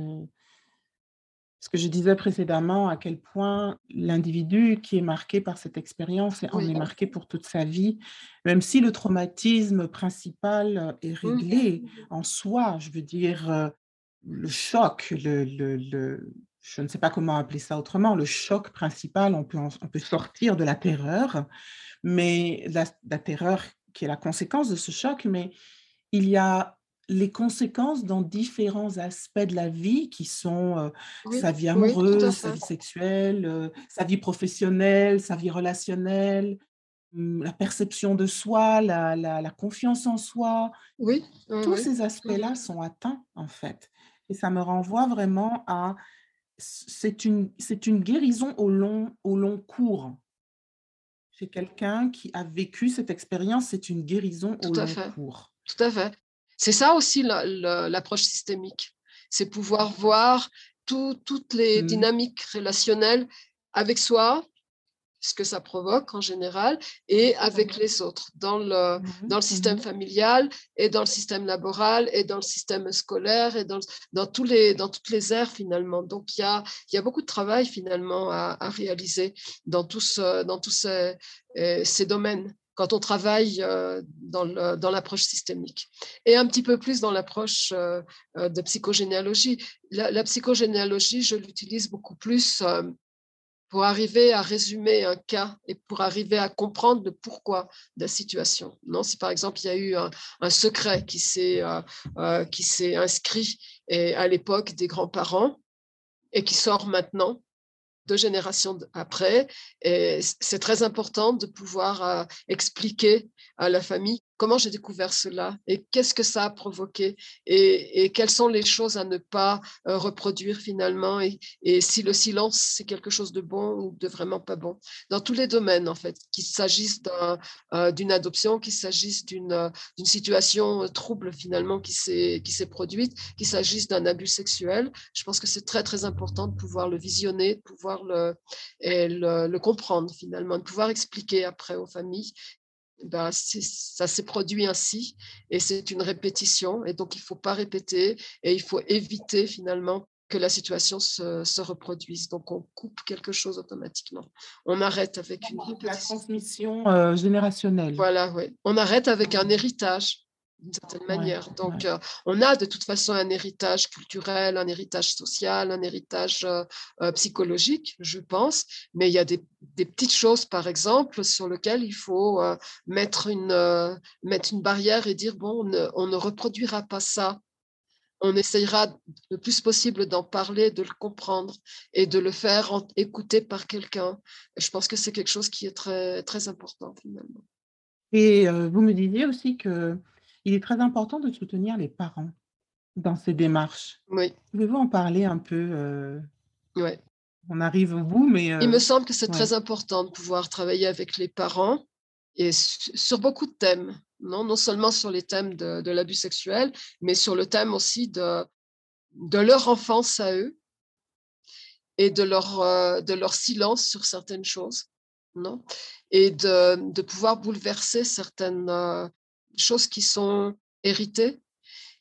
ce que je disais précédemment, à quel point l'individu qui est marqué par cette expérience en est marqué pour toute sa vie, même si le traumatisme principal est mmh. réglé en soi, je veux dire, euh, le choc, le, le, je ne sais pas comment appeler ça autrement, le choc principal, on peut, on peut sortir de la terreur, mais la, la terreur qui est la conséquence de ce choc, mais il y a les conséquences dans différents aspects de la vie qui sont sa vie amoureuse, sa vie sexuelle, sa vie professionnelle, sa vie relationnelle, mmh, la perception de soi, la, la, confiance en soi. Oui. Tous ces aspects-là sont atteints, en fait. Et ça me renvoie vraiment à... C'est une, une guérison au long, au long cours. Chez quelqu'un qui a vécu cette expérience, c'est une guérison au long cours. Tout à fait. C'est ça aussi l'approche systémique. C'est pouvoir voir toutes les mmh. dynamiques relationnelles avec soi, ce que ça provoque en général, et avec les autres, dans le, mmh dans le système mmh familial, et dans le système laboral, et dans le système scolaire, et dans, dans, tous les, dans toutes les aires finalement. Donc il y a, y a beaucoup de travail finalement à, réaliser dans tous, dans tous ces, euh, ces domaines quand on travaille euh, dans l'approche systémique. Et un petit peu plus dans l'approche euh, euh, de psychogénéalogie. La, psychogénéalogie, je l'utilise beaucoup plus pour arriver à résumer un cas et pour arriver à comprendre le pourquoi de la situation. Non, si par exemple il y a eu un, secret qui s'est inscrit à l'époque des grands-parents et qui sort maintenant, deux générations après. Et c'est très important de pouvoir euh, expliquer à la famille comment j'ai découvert cela et qu'est-ce que ça a provoqué et, quelles sont les choses à ne pas euh, reproduire finalement et, si le silence c'est quelque chose de bon ou de vraiment pas bon? Dans tous les domaines en fait qu'il s'agisse euh, d'une adoption qu'il s'agisse d'une situation trouble finalement qui s'est qui s'est produite qu'il s'agisse d'un abus sexuel je pense que c'est très très important de pouvoir le visionner de pouvoir le comprendre finalement de pouvoir expliquer après aux familles ben, ça s'est produit ainsi et c'est une répétition et donc il ne faut pas répéter et il faut éviter finalement que la situation se, reproduise. Donc on coupe quelque chose automatiquement. On arrête avec une répétition. La transmission euh, générationnelle. Voilà, oui. On arrête avec un héritage d'une certaine manière. Donc, euh, on a de toute façon un héritage culturel, un héritage social, un héritage euh, euh, psychologique, je pense, mais il y a des, petites choses, par exemple, sur lesquelles il faut mettre, une, mettre une barrière et dire, bon, on ne, reproduira pas ça. On essayera le plus possible d'en parler, de le comprendre et de le faire écouter par quelqu'un. Je pense que c'est quelque chose qui est très, très important finalement. Et vous me disiez aussi que il est très important de soutenir les parents dans ces démarches. Oui. Pouvez-vous en parler un peu euh, Oui. On arrive au bout, mais... Il me euh, semble que c'est très important de pouvoir travailler avec les parents et sur beaucoup de thèmes, non, non seulement sur les thèmes de, l'abus sexuel, mais sur le thème aussi de, de leur enfance à eux et de leur, euh, de leur silence sur certaines choses, non et de, de pouvoir bouleverser certaines, choses qui sont héritées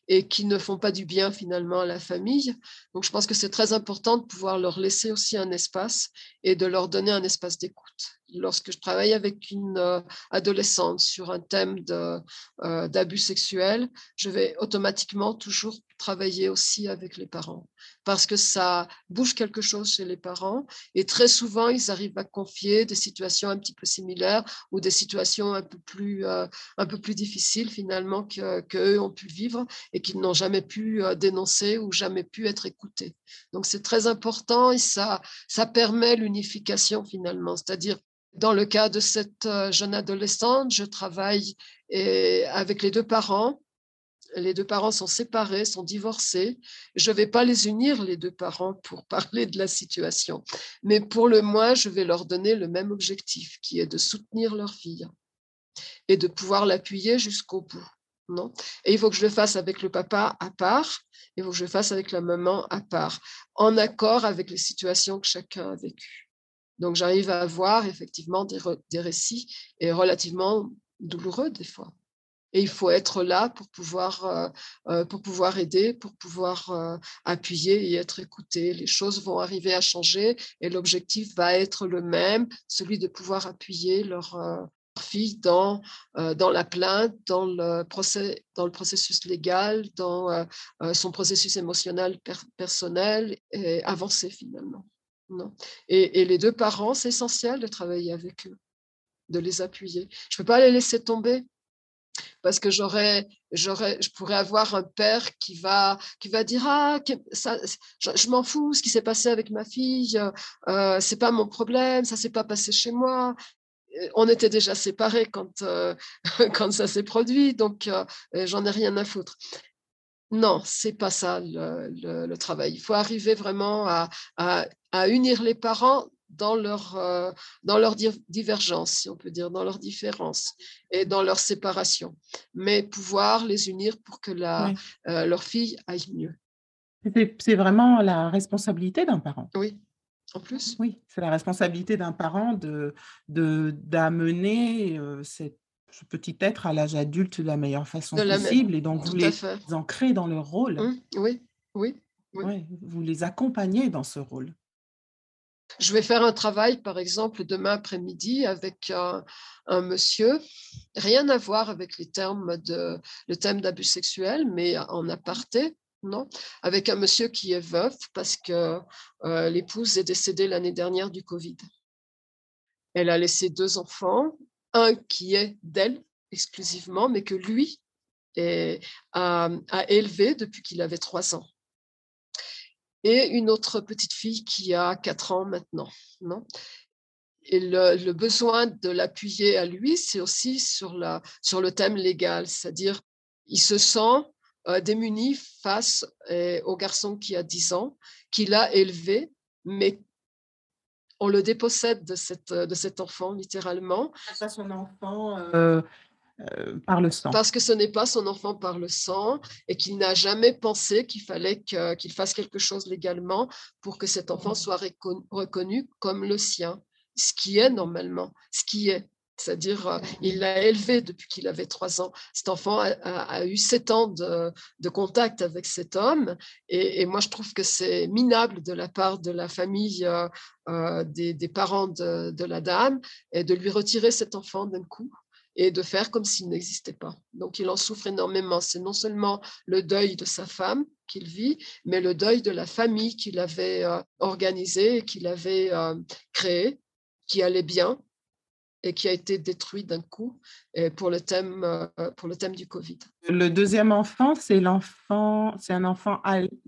et qui ne font pas du bien finalement à la famille. Donc je pense que c'est très important de pouvoir leur laisser aussi un espace et de leur donner un espace d'écoute. Lorsque je travaille avec une euh, adolescente sur un thème euh, d'abus sexuels, je vais automatiquement toujours travailler aussi avec les parents parce que ça bouge quelque chose chez les parents et très souvent ils arrivent à confier des situations un petit peu similaires ou des situations un peu plus, euh, un peu plus difficiles finalement qu'eux ont pu vivre et qu'ils n'ont jamais pu dénoncer ou jamais pu être écoutés. Donc c'est très important et ça, ça permet l'unification finalement, c'est-à-dire dans le cas de cette euh, jeune adolescente, je travaille avec les deux parents. Les deux parents sont séparés, sont divorcés. Je ne vais pas les unir, les deux parents, pour (laughs) parler de la situation. Mais pour le moins, je vais leur donner le même objectif, qui est de soutenir leur fille et de pouvoir l'appuyer jusqu'au bout. Non? Et il faut que je le fasse avec le papa à part, il faut que je le fasse avec la maman à part, en accord avec les situations que chacun a vécues. Donc j'arrive à avoir effectivement des, récits et relativement douloureux des fois. Et il faut être là pour pouvoir, euh, euh, pour pouvoir aider, pour pouvoir euh, appuyer et être écouté. Les choses vont arriver à changer et l'objectif va être le même, celui de pouvoir appuyer leur, fille dans, dans la plainte, dans le, procès, dans le processus légal, dans son processus émotionnel personnel et avancer finalement. Et, les deux parents, c'est essentiel de travailler avec eux, de les appuyer. Je ne peux pas les laisser tomber parce que j'aurais, j'aurais, je pourrais avoir un père qui va, qui va dire ah ça, je, m'en fous ce qui s'est passé avec ma fille, euh, c'est pas mon problème, ça s'est pas passé chez moi. On était déjà séparés quand euh, (laughs) quand ça s'est produit, donc euh, j'en ai rien à foutre. Non, c'est pas ça le, travail. Il faut arriver vraiment à, à, à unir les parents dans leur, euh, dans leur divergence, si on peut dire, dans leur différence et dans leur séparation, mais pouvoir les unir pour que la, euh, leur fille aille mieux. C'est vraiment la responsabilité d'un parent. Oui, en plus. Oui, c'est la responsabilité d'un parent de d'amener euh, ce petit être à l'âge adulte de la meilleure façon possible et donc vous les ancrez dans leur rôle. Mmh, oui, oui. oui. vous les accompagnez dans ce rôle. Je vais faire un travail, par exemple, demain après-midi avec un, monsieur, rien à voir avec les termes de, le thème d'abus sexuel, mais en aparté, non Avec un monsieur qui est veuf parce que euh, l'épouse est décédée l'année dernière du Covid. Elle a laissé deux enfants, un qui est d'elle exclusivement, mais que lui a élevé depuis qu'il avait trois ans et une autre petite fille qui a 4 ans maintenant. Non? Et le, besoin de l'appuyer à lui, c'est aussi sur, la, sur le thème légal, c'est-à-dire il se sent euh, démuni face euh, au garçon qui a 10 ans, qu'il a élevé, mais on le dépossède de, cette, de cet enfant, littéralement. Pas son enfant euh, euh, par le sang. Parce que ce n'est pas son enfant par le sang et qu'il n'a jamais pensé qu'il fallait qu'il fasse quelque chose légalement pour que cet enfant soit reconnu comme le sien, ce qui est normalement, ce qui est. C'est-à-dire, euh, il l'a élevé depuis qu'il avait trois ans. Cet enfant a, eu sept ans de, contact avec cet homme. Et, moi, je trouve que c'est minable de la part de la famille, euh, des, parents de, la dame, et de lui retirer cet enfant d'un coup et de faire comme s'il n'existait pas. Donc il en souffre énormément. C'est non seulement le deuil de sa femme qu'il vit, mais le deuil de la famille qu'il avait euh, organisée qu'il avait euh, créée, qui allait bien et qui a été détruit d'un coup pour le thème euh, pour le thème du Covid. Le deuxième enfant, c'est l'enfant, c'est un enfant,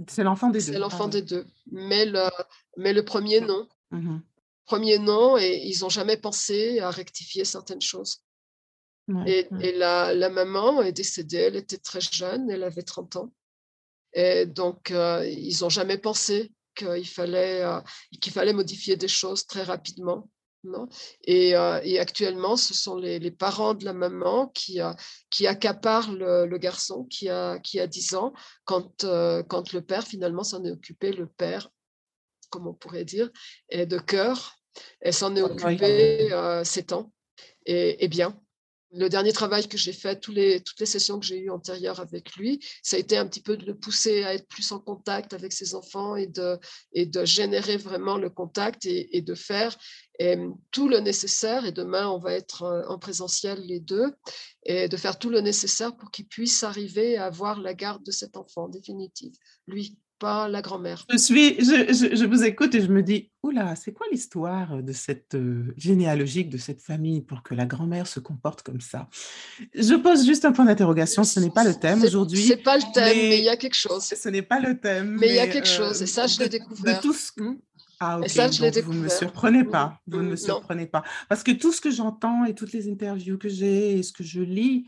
c'est l'enfant des deux. C'est l'enfant des deux, mais le mais le premier non. Mmh premier non et ils n'ont jamais pensé à rectifier certaines choses et, la, maman est décédée, elle était très jeune, elle avait 30 ans. Et donc, euh, ils n'ont jamais pensé qu'il fallait, euh, qu'il fallait modifier des choses très rapidement. Non. Et, euh, et, actuellement, ce sont les, parents de la maman qui, qui accaparent le, garçon qui a, qui a 10 ans quand, quand le père, finalement, s'en est occupé, le père, comme on pourrait dire, est de cœur, et s'en est occupé 7 ans. Et, et bien, le dernier travail que j'ai fait, toutes les sessions que j'ai eues antérieures avec lui, ça a été un petit peu de le pousser à être plus en contact avec ses enfants et de, et de générer vraiment le contact et, de faire tout le nécessaire. Et demain, on va être en présentiel les deux et de faire tout le nécessaire pour qu'il puisse arriver à avoir la garde de cet enfant définitive, lui pas la grand-mère. Je suis, je, je, vous écoute et je me dis, oula, c'est quoi l'histoire de cette euh, généalogique de cette famille pour que la grand-mère se comporte comme ça? Je pose juste un point d'interrogation. Ce n'est pas le thème aujourd'hui. C'est pas le thème, mais il y a quelque chose. Ce n'est pas le thème. Mais il y a quelque chose, et ça, je l'ai découvert. De tout ce... Hmm? Ah, ok. Et ça, je l'ai découvert. Vous ne me surprenez pas. Vous ne me surprenez pas. Parce que tout ce que j'entends et toutes les interviews que j'ai et ce que je lis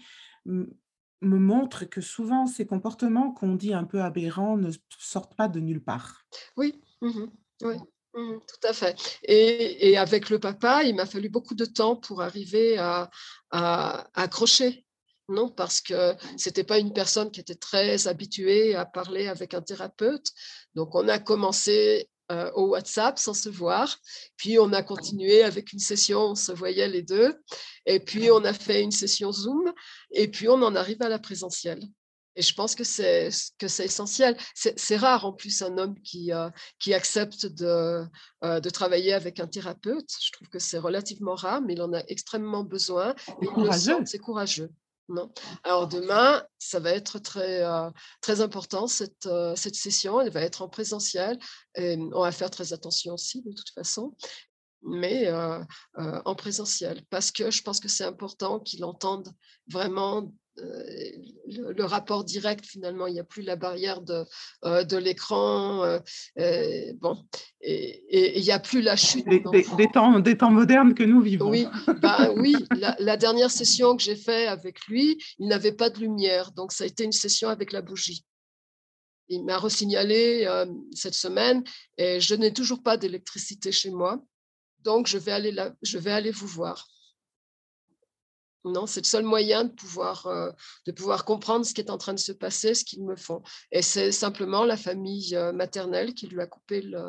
me montre que souvent ces comportements qu'on dit un peu aberrants ne sortent pas de nulle part. Oui, mmh oui. Mmh, tout à fait. Et, avec le papa, il m'a fallu beaucoup de temps pour arriver à, accrocher. Non, parce que c'était pas une personne qui était très habituée à parler avec un thérapeute. Donc, on a commencé euh, au WhatsApp sans se voir. Puis on a continué avec une session, on se voyait les deux. Et puis on a fait une session Zoom. Et puis on en arrive à la présentielle. Et je pense que c'est que c'est essentiel. C'est rare en plus un homme qui euh, qui accepte de euh, de travailler avec un thérapeute. Je trouve que c'est relativement rare, mais il en a extrêmement besoin. C'est courageux. Non. Alors demain, ça va être très, euh, très important, cette, euh, cette session. Elle va être en présentiel. Et on va faire très attention aussi, de toute façon, mais euh, en présentiel. Parce que je pense que c'est important qu'il entende vraiment le, rapport direct, finalement, il n'y a plus la barrière de, de l'écran. bon, et il n'y a plus la chute. Des, temps, des temps modernes que nous vivons. Oui, bah, oui la, dernière session que j'ai faite avec lui, il n'avait pas de lumière. Donc, ça a été une session avec la bougie. Il m'a resignalé cette semaine et je n'ai toujours pas d'électricité chez moi. Donc, je vais aller, là, je vais aller vous voir. Non, c'est le seul moyen de pouvoir, euh, de pouvoir comprendre ce qui est en train de se passer, ce qu'ils me font. Et c'est simplement la famille euh, maternelle qui lui a coupé, le,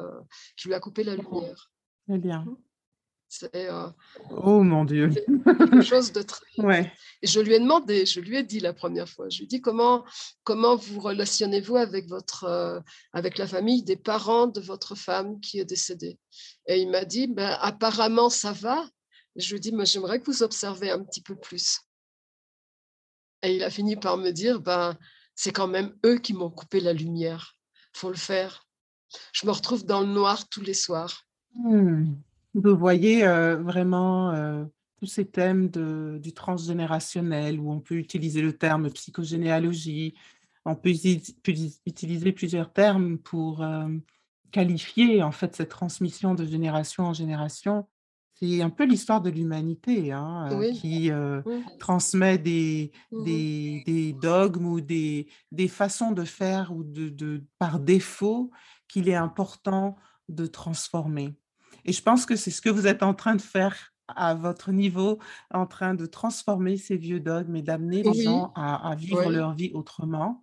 qui lui a coupé la lumière. Très bien. Mmh. C'est, euh, oh mon Dieu. quelque chose de très. (laughs) Ouais. Et je lui ai demandé, je lui ai dit la première fois, je lui ai dit comment, comment vous relationnez-vous avec, votre, avec la famille des parents de votre femme qui est décédée? Et il m'a dit, ben, apparemment ça va, je lui dis, mais j'aimerais que vous observez un petit peu plus. Et il a fini par me dire, ben, c'est quand même eux qui m'ont coupé la lumière. faut le faire. Je me retrouve dans le noir tous les soirs. Hmm. Vous voyez euh, vraiment euh, tous ces thèmes du transgénérationnel où on peut utiliser le terme psychogénéalogie, on peut utiliser plusieurs termes pour euh, qualifier en fait cette transmission de génération en génération c'est un peu l'histoire de l'humanité hein, qui transmet des, mmh des, dogmes ou des, des façons de faire ou de, de, par défaut qu'il est important de transformer. Et je pense que c'est ce que vous êtes en train de faire à votre niveau, en train de transformer ces vieux dogmes et d'amener les gens à, vivre leur vie autrement,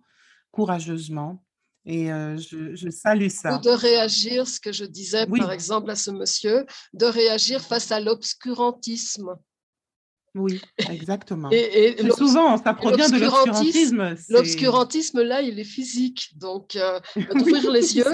courageusement. Et je, salue ça. Ou de réagir, ce que je disais par exemple à ce monsieur, de réagir face à l'obscurantisme. Oui, exactement. Et, souvent, ça provient de l'obscurantisme. L'obscurantisme, là, il est physique. Donc, euh, d'ouvrir (laughs) les (laughs) yeux.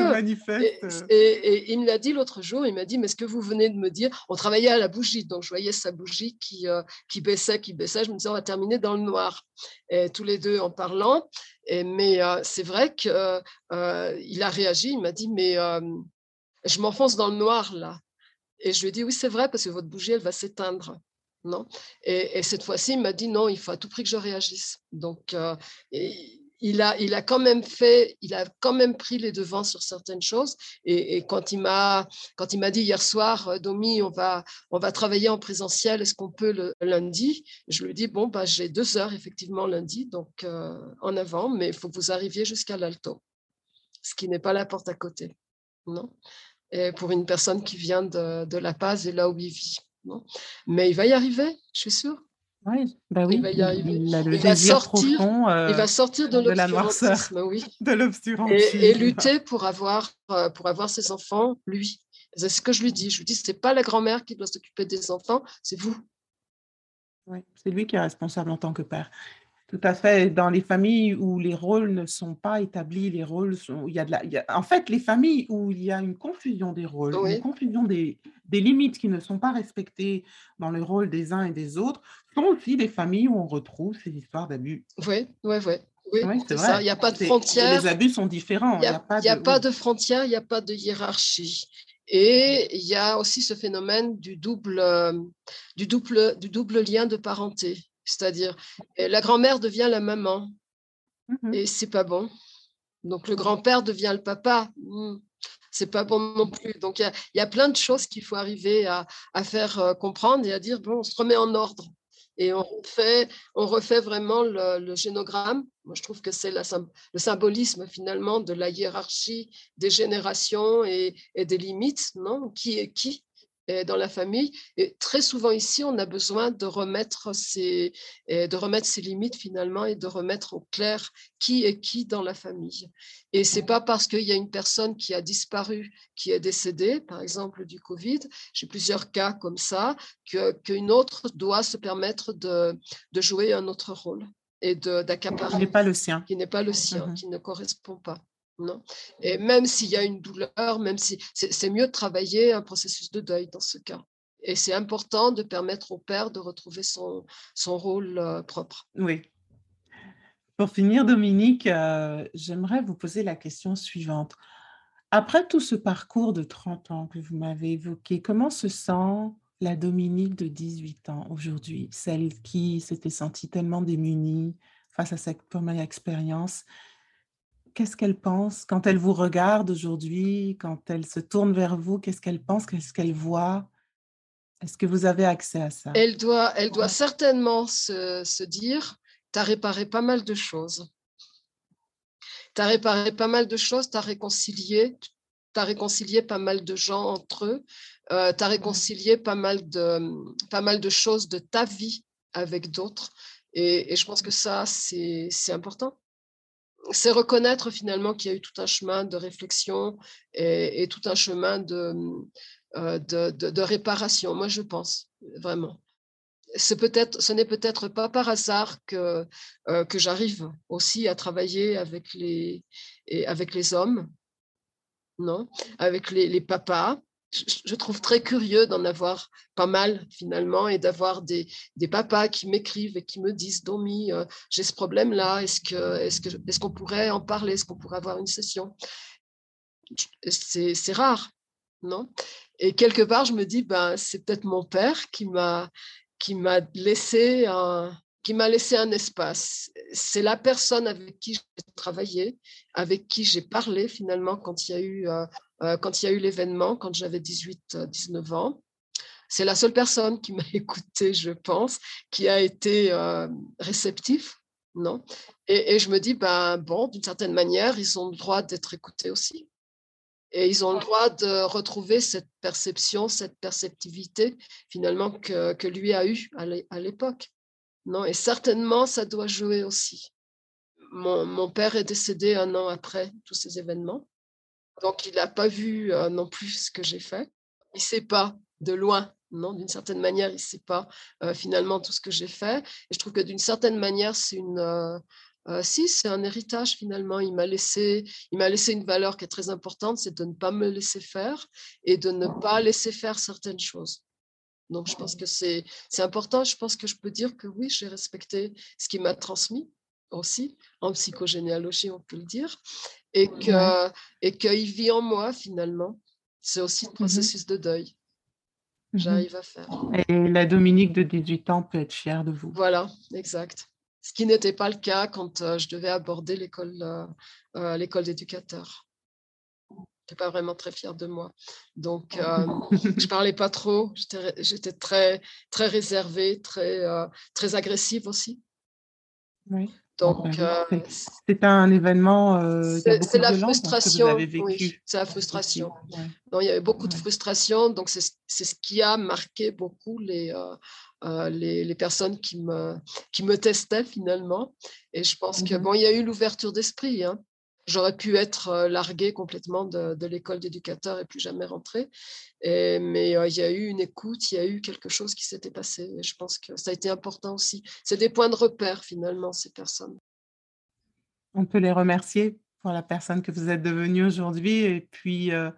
Et, il me l'a dit l'autre jour, il m'a dit, mais ce que vous venez de me dire, on travaillait à la bougie, donc je voyais sa bougie qui, euh, qui baissait, qui baissait. Je me disais, on va terminer dans le noir. Et tous les deux en parlant. Et, mais euh, c'est vrai qu'il a réagi, il m'a dit, mais je m'enfonce dans le noir, là. Et je lui ai dit, oui, c'est vrai, parce que votre bougie, elle va s'éteindre non? Et, cette fois-ci, il m'a dit non, il faut à tout prix que je réagisse. Donc, euh, il a, il a quand même fait, il a quand même pris les devants sur certaines choses. Et, quand il m'a, quand il m'a dit hier soir, euh, Domi, on va, on va travailler en présentiel. Est-ce qu'on peut le lundi? Je lui dis bon, bah, j'ai deux heures effectivement lundi, donc euh, en avant, mais il faut que vous arriviez jusqu'à l'Alto, ce qui n'est pas la porte à côté, non? Et pour une personne qui vient de, de La Paz et là où il vit. Mais il va y arriver, je suis sûre. Oui, bah oui. Il va y arriver. Il, va sortir, euh, il va sortir de, oui. (laughs) de l'obscurantisme. Et, et, lutter pour avoir, euh, pour avoir ses enfants, lui. C'est ce que je lui dis. Je lui dis, ce n'est pas la grand-mère qui doit s'occuper des enfants, c'est vous. Oui, c'est lui qui est responsable en tant que père. Tout à fait. Dans les familles où les rôles ne sont pas établis, les rôles sont. Il y a de la, en fait, les familles où il y a une confusion des rôles, une confusion des, des, limites qui ne sont pas respectées dans le rôle des uns et des autres, sont aussi des familles où on retrouve ces histoires d'abus. Oui, oui, oui. Oui, c'est vrai. Il n'y a pas de frontières. Les abus sont différents. Il n'y a, pas, de... pas de frontières, il n'y a pas de hiérarchie. Et il y a aussi ce phénomène du double, euh, du double, du double lien de parenté. C'est-à-dire, la grand-mère devient la maman mmh et c'est pas bon. Donc le grand-père devient le papa. Mmh. C'est pas bon non plus. Donc il y, a plein de choses qu'il faut arriver à, faire euh, comprendre et à dire bon, on se remet en ordre et on refait, on refait vraiment le, génogramme. Moi, je trouve que c'est le symbolisme finalement de la hiérarchie des générations et, et des limites, non? Qui est qui? Dans la famille. Et très souvent ici, on a besoin de remettre ses, de remettre ses limites finalement et de remettre au clair qui est qui dans la famille. Et c'est pas parce qu'il y a une personne qui a disparu, qui est décédée, par exemple du Covid, j'ai plusieurs cas comme ça, qu'une autre doit se permettre de, de jouer un autre rôle et d'accaparer. Qui n'est pas le sien. Qui n'est pas le sien, mm-hmm. qui ne correspond pas. Non et même s'il y a une douleur, même si c'est mieux de travailler un processus de deuil dans ce cas. Et c'est important de permettre au père de retrouver son, son rôle euh, propre. Oui. Pour finir, Dominique, euh, j'aimerais vous poser la question suivante. Après tout ce parcours de 30 ans que vous m'avez évoqué, comment se sent la Dominique de 18 ans aujourd'hui, celle qui s'était sentie tellement démunie, face à cette première expérience. Qu'est-ce qu'elle pense? Quand elle vous regarde aujourd'hui, quand elle se tourne vers vous Qu'est-ce qu'elle pense? Qu'est-ce qu'elle voit? Est-ce que vous avez accès à ça? Elle doit, elle doit certainement se, se dire, tu as réparé pas mal de choses. Tu as réparé pas mal de choses, tu as réconcilié, tu as réconcilié pas mal de gens entre eux, euh, tu as réconcilié pas mal, de, pas mal de choses de ta vie avec d'autres. Et, je pense que ça, c'est important. C'est reconnaître finalement qu'il y a eu tout un chemin de réflexion et, tout un chemin de, euh, de, réparation. Moi, je pense vraiment. Peut-être, ce n'est peut-être pas par hasard que, euh, que j'arrive aussi à travailler avec les, et avec les hommes, non avec les, les papas, je trouve très curieux d'en avoir pas mal finalement et d'avoir des, papas qui m'écrivent et qui me disent Domi, euh, j'ai ce problème-là, est-ce qu'on est pourrait en parler, est-ce qu'on pourrait avoir une session? C'est rare, non? Et quelque part, je me dis, ben, c'est peut-être mon père qui m'a laissé un, qui m'a laissé un espace. C'est la personne avec qui j'ai travaillé, avec qui j'ai parlé finalement quand il y a eu, euh, euh, eu l'événement, quand j'avais 18-19 ans. C'est la seule personne qui m'a (laughs) écouté, je pense, qui a été euh, réceptif. Non? Et, et, je me dis, ben, bon, d'une certaine manière, ils ont le droit d'être écoutés aussi. Et ils ont le droit de retrouver cette perception, cette perceptivité finalement que, que lui a eue à l'époque. Non, et certainement, ça doit jouer aussi. Mon, père est décédé un an après tous ces événements. Donc, il n'a pas vu euh, non plus ce que j'ai fait. Il ne sait pas de loin, non, d'une certaine manière, il ne sait pas euh, finalement tout ce que j'ai fait. Et je trouve que d'une certaine manière, c'est une. Euh, si, c'est un héritage finalement. Il m'a laissé, il m'a laissé une valeur qui est très importante, c'est de ne pas me laisser faire et de ne pas laisser faire certaines choses. Donc, je pense que c'est important. Je pense que je peux dire que oui, j'ai respecté ce qu'il m'a transmis aussi. En psychogénéalogie, on peut le dire. Et qu'il et vit en moi, finalement. C'est aussi le mmh processus de deuil. Mmh J'arrive à faire. Et la Dominique de 18 ans peut être fière de vous. Voilà, exact. Ce qui n'était pas le cas quand euh, je devais aborder l'école euh, euh, l'école pas vraiment très fière de moi. Donc, euh, je parlais pas trop. J'étais très, très réservée, très, euh, très agressive aussi. Oui. Donc, euh, c'est un événement. c'est la frustration. Oui, c'est la frustration. il y avait beaucoup de frustration. Donc, c'est ce qui a marqué beaucoup les, les, les, personnes qui me, qui me testaient finalement. Et je pense que, mhm. bon, il y a eu l'ouverture d'esprit. Hein. J'aurais pu être euh, larguée complètement de, l'école d'éducateur et plus jamais rentrer. mais il y a eu une écoute, il y a eu quelque chose qui s'était passé. Je pense que ça a été important aussi. C'est des points de repère finalement, ces personnes. On peut les remercier pour la personne que vous êtes devenue aujourd'hui et puis euh,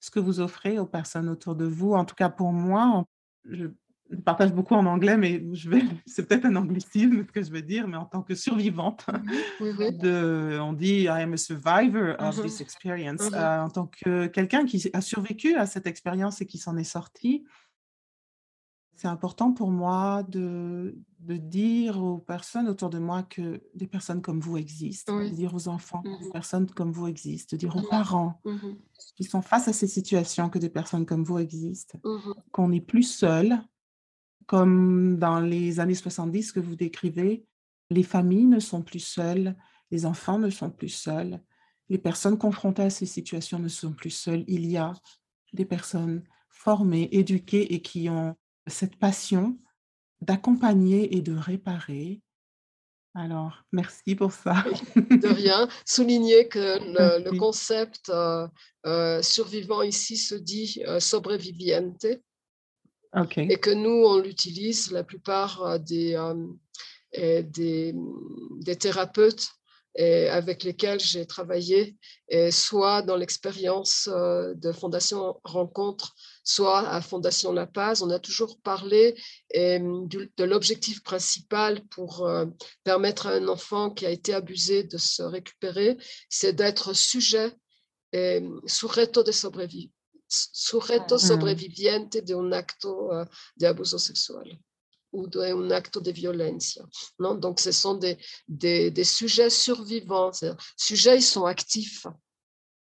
ce que vous offrez aux personnes autour de vous. En tout cas, pour moi, je je partage beaucoup en anglais, mais je vais, (laughs) c'est peut-être un anglicisme ce que je veux dire, mais en tant que survivante, De, on dit I am a survivor of this mm-hmm. experience, mm-hmm. Euh, en tant que quelqu'un qui a survécu à cette expérience et qui s'en est sorti. C'est important pour moi de, de, dire aux personnes autour de moi que des personnes comme vous existent, de dire aux enfants que des mm-hmm. personnes comme vous existent, de dire aux parents qui sont face à ces situations que des personnes comme vous existent, qu'on n'est plus seul, comme dans les années 70 que vous décrivez, les familles ne sont plus seules, les enfants ne sont plus seuls, les personnes confrontées à ces situations ne sont plus seules. Il y a des personnes formées, éduquées et qui ont cette passion d'accompagner et de réparer. Alors, merci pour ça. (laughs) De rien. Souligner que le, concept euh, euh, survivant ici se dit euh, sobreviviente, et que nous, on l'utilise, la plupart euh, des, euh, des, des, thérapeutes avec lesquels j'ai travaillé, soit dans l'expérience euh, de Fondation Rencontre, soit à Fondation La Paz, on a toujours parlé de l'objectif principal pour permettre à un enfant qui a été abusé de se récupérer, c'est d'être sujet et sujeto de sujeto mm. sobreviviente de un acto uh, de abuso sexual. ou un acte de violence. Non Donc, ce sont des, des, des sujets survivants. Sujets, ils sont actifs.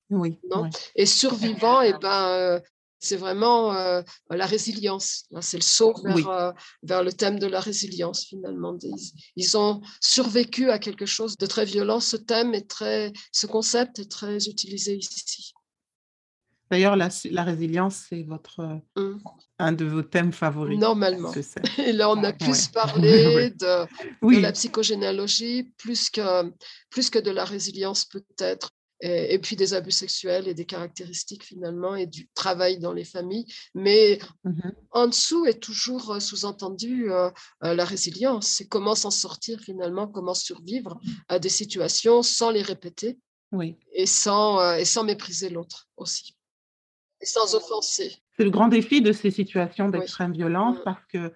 Oui. Non Et survivants, et eh ben, euh, c'est vraiment euh, la résilience. C'est le saut vers, euh, vers, le thème de la résilience, finalement. Ils, ils, ont survécu à quelque chose de très violent. Ce thème est très, ce concept est très utilisé ici. D'ailleurs, la, la, résilience, c'est votre mmh. un de vos thèmes favoris. Normalement. Et là, on a plus parlé (laughs) de, de, la psychogénéalogie, plus que, plus que de la résilience peut-être et, puis des abus sexuels et des caractéristiques finalement et du travail dans les familles. Mais mmh en dessous est toujours euh, sous-entendu euh, euh, la résilience. C'est comment s'en sortir finalement, comment survivre à des situations sans les répéter oui. et, sans, et sans mépriser l'autre aussi. Et sans offenser. C'est le grand défi de ces situations d'extrême violence mmh. parce que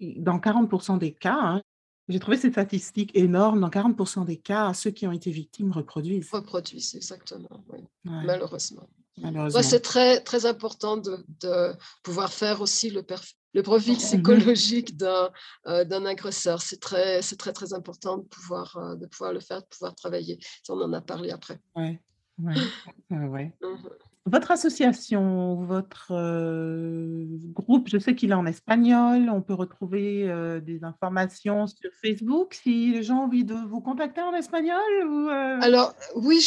dans 40% des cas, hein, j'ai trouvé cette statistique énorme. Dans 40% des cas, ceux qui ont été victimes reproduisent. Reproduisent, exactement, oui. malheureusement. Malheureusement. c'est très, très important de, de, pouvoir faire aussi le, le profil psychologique d'un euh, d'un agresseur. C'est très, très, très important de pouvoir, euh, de pouvoir le faire, de pouvoir travailler. on en a parlé après. Oui, ouais. ouais. (laughs) Votre association, votre euh, groupe, je sais qu'il est en espagnol. On peut retrouver euh, des informations sur Facebook si les gens ont envie de vous contacter en espagnol ou, euh, Alors, oui,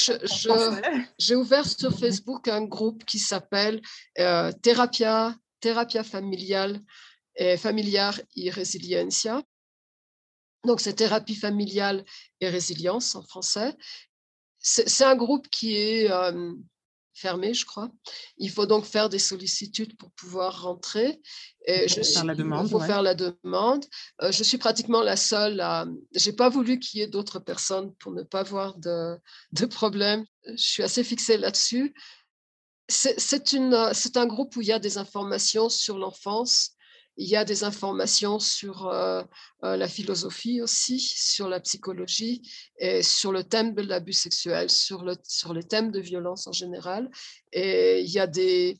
j'ai ouvert (laughs) sur Facebook un groupe qui s'appelle Terapia, Terapia Familiale et Familiar y Resiliencia. Donc, c'est thérapie familiale et résilience en français. C'est un groupe qui est fermé, je crois. Il faut donc faire des sollicitudes pour pouvoir rentrer. Et je faire la demande, il faut faire la demande. Euh, je suis pratiquement la seule à. J'ai pas voulu qu'il y ait d'autres personnes pour ne pas avoir de, de problème. Je suis assez fixée là-dessus. C'est un groupe où il y a des informations sur l'enfance, il y a des informations sur euh, euh, la philosophie aussi, sur la psychologie et sur le thème de l'abus sexuel, sur, le, sur les thèmes de violence en général. Et il y a des,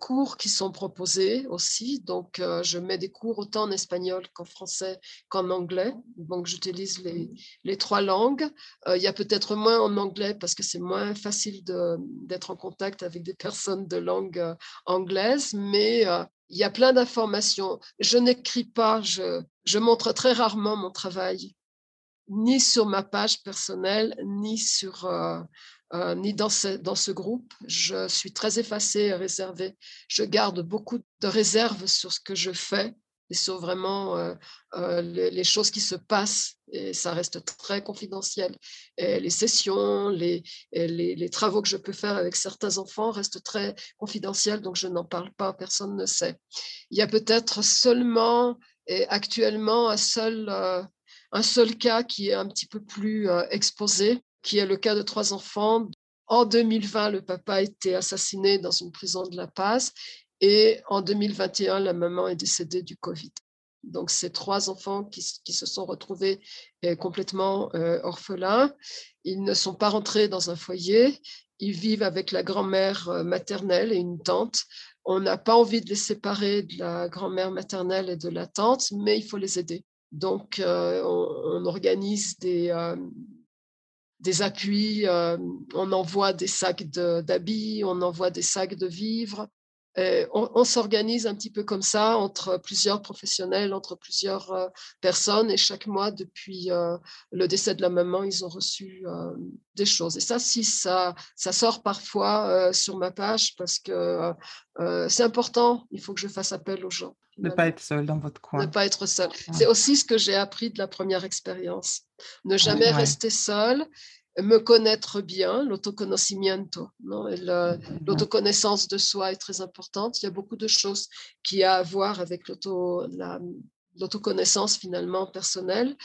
cours qui sont proposés aussi. Donc, euh, je mets des cours autant en espagnol qu'en français qu'en anglais. Donc, j'utilise les, les, trois langues. il y a peut-être moins en anglais parce que c'est moins facile d'être en contact avec des personnes de langue anglaise, mais il y a plein d'informations. Je n'écris pas, je, montre très rarement mon travail, ni sur ma page personnelle, euh, euh, ni dans, ce, dans ce groupe. Je suis très effacée et réservée. Je garde beaucoup de réserves sur ce que je fais et sur vraiment euh, euh, les, choses qui se passent. Et ça reste très confidentiel. Les sessions, les, les, les, travaux que je peux faire avec certains enfants restent très confidentiels, donc je n'en parle pas, personne ne sait. Il y a peut-être seulement et actuellement un seul, euh, un seul cas qui est un petit peu plus exposé, qui est le cas de trois enfants en 2020, le papa a été assassiné dans une prison de La Paz et en 2021, la maman est décédée du Covid. Donc, c'est trois enfants qui, se sont retrouvés euh, complètement euh, orphelins. Ils ne sont pas rentrés dans un foyer. Ils vivent avec la grand-mère euh, maternelle et une tante. On n'a pas envie de les séparer de la grand-mère maternelle et de la tante, mais il faut les aider. Donc, on, organise des, des appuis, on envoie des sacs d'habits, on envoie des sacs de vivres, euh, on, s'organise un petit peu comme ça entre plusieurs professionnels, entre plusieurs euh, personnes. Et chaque mois, depuis euh, le décès de la maman, ils ont reçu des choses. Et ça, si ça, ça sort parfois sur ma page parce que c'est important. Il faut que je fasse appel aux gens. Ne pas être seul dans votre coin. Ne pas être seul. C'est aussi ce que j'ai appris de la première expérience. Ne jamais rester seul me connaître bien, l'autoconocimiento, l'autoconnaissance de soi est très importante. Il y a beaucoup de choses qui a à voir avec l'autoconnaissance finalement personnelle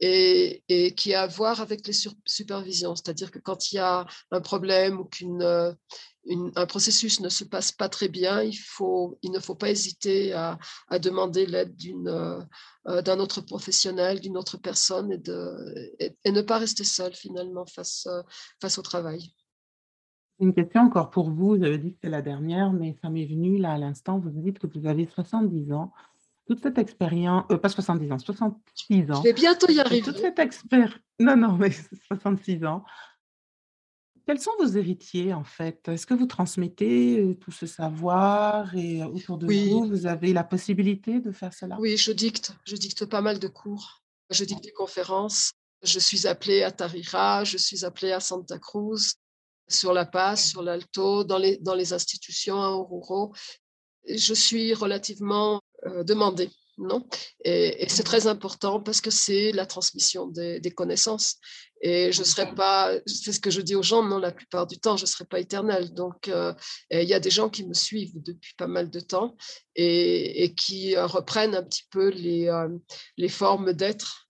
et, qui a à voir avec les supervisions. C'est-à-dire que quand il y a un problème ou qu'une un processus ne se passe pas très bien, il, faut, il ne faut pas hésiter à, à demander l'aide d'une, euh, d'un autre professionnel, d'une autre personne et, de, et, ne pas rester seul finalement face, euh, face au travail. Une question encore pour vous, vous avez dit que c'est la dernière, mais ça m'est venu là à l'instant, vous dites que vous avez 70 ans. Toute cette expérience, euh, pas 70 ans, 66 ans. Je vais bientôt y arriver. Toute cette expérience, non, non, mais (laughs) 66 ans. Quels sont vos héritiers en fait? Est-ce que vous transmettez euh, tout ce savoir et euh, autour de vous, vous avez la possibilité de faire cela? Oui, je dicte. Je dicte pas mal de cours. Je dicte des conférences. Je suis appelée à Tarira, je suis appelée à Santa Cruz, sur La Paz, sur l'Alto, dans les, dans les institutions à Oruro. Je suis relativement euh, demandée non? Et, c'est très important parce que c'est la transmission des, connaissances. Et je ne serai pas, c'est ce que je dis aux gens, non, la plupart du temps, je ne serai pas éternelle. Donc, euh, il y a des gens qui me suivent depuis pas mal de temps et, qui euh, reprennent un petit peu les, euh, les formes d'être.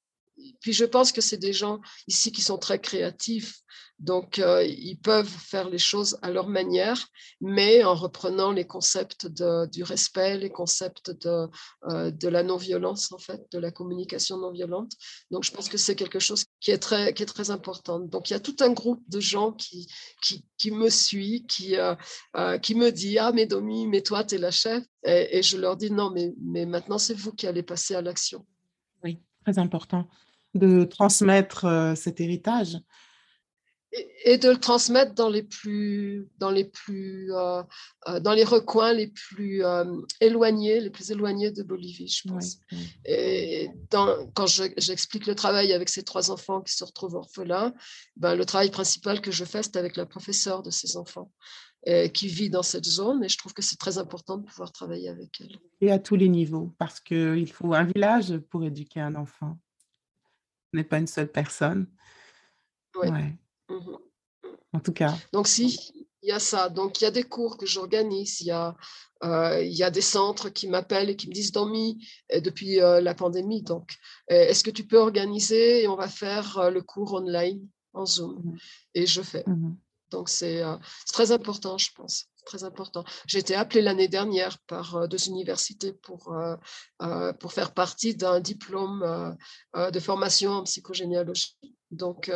Puis je pense que c'est des gens ici qui sont très créatifs donc, euh, ils peuvent faire les choses à leur manière, mais en reprenant les concepts du respect, les concepts de, euh, de la non-violence, en fait, de la communication non-violente. Donc, je pense que c'est quelque chose qui est, très, qui est très important. Donc, il y a tout un groupe de gens qui, qui, qui me suit, qui, euh, qui me dit Ah, mais Domi, mais toi, tu es la chef. Et, et, je leur dis Non, mais, mais maintenant, c'est vous qui allez passer à l'action. Oui, très important de transmettre cet héritage et, de le transmettre dans les plus, dans les plus, euh, euh, dans les recoins les plus euh, éloignés, les plus éloignés de Bolivie, je pense. Et dans, quand j'explique le travail avec ces trois enfants qui se retrouvent orphelins, ben, le travail principal que je fais, c'est avec la professeure de ces enfants. qui vit dans cette zone et je trouve que c'est très important de pouvoir travailler avec elle. Et à tous les niveaux, parce qu'il faut un village pour éduquer un enfant. N'est pas une seule personne. Oui. Ouais. Mmh en tout cas. Donc, si, il y a ça. Donc, il y a des cours que j'organise, il, y a, euh, il y a des centres qui m'appellent et qui me disent Domi, depuis euh, la pandémie. Donc, est-ce que tu peux organiser et on va faire euh, le cours online en Zoom? Mmh Et je fais. Mmh Donc, c'est très important, je pense. Très important. J'ai été appelée l'année dernière par deux universités pour, pour faire partie d'un diplôme de formation en psychogénéalogie. Donc,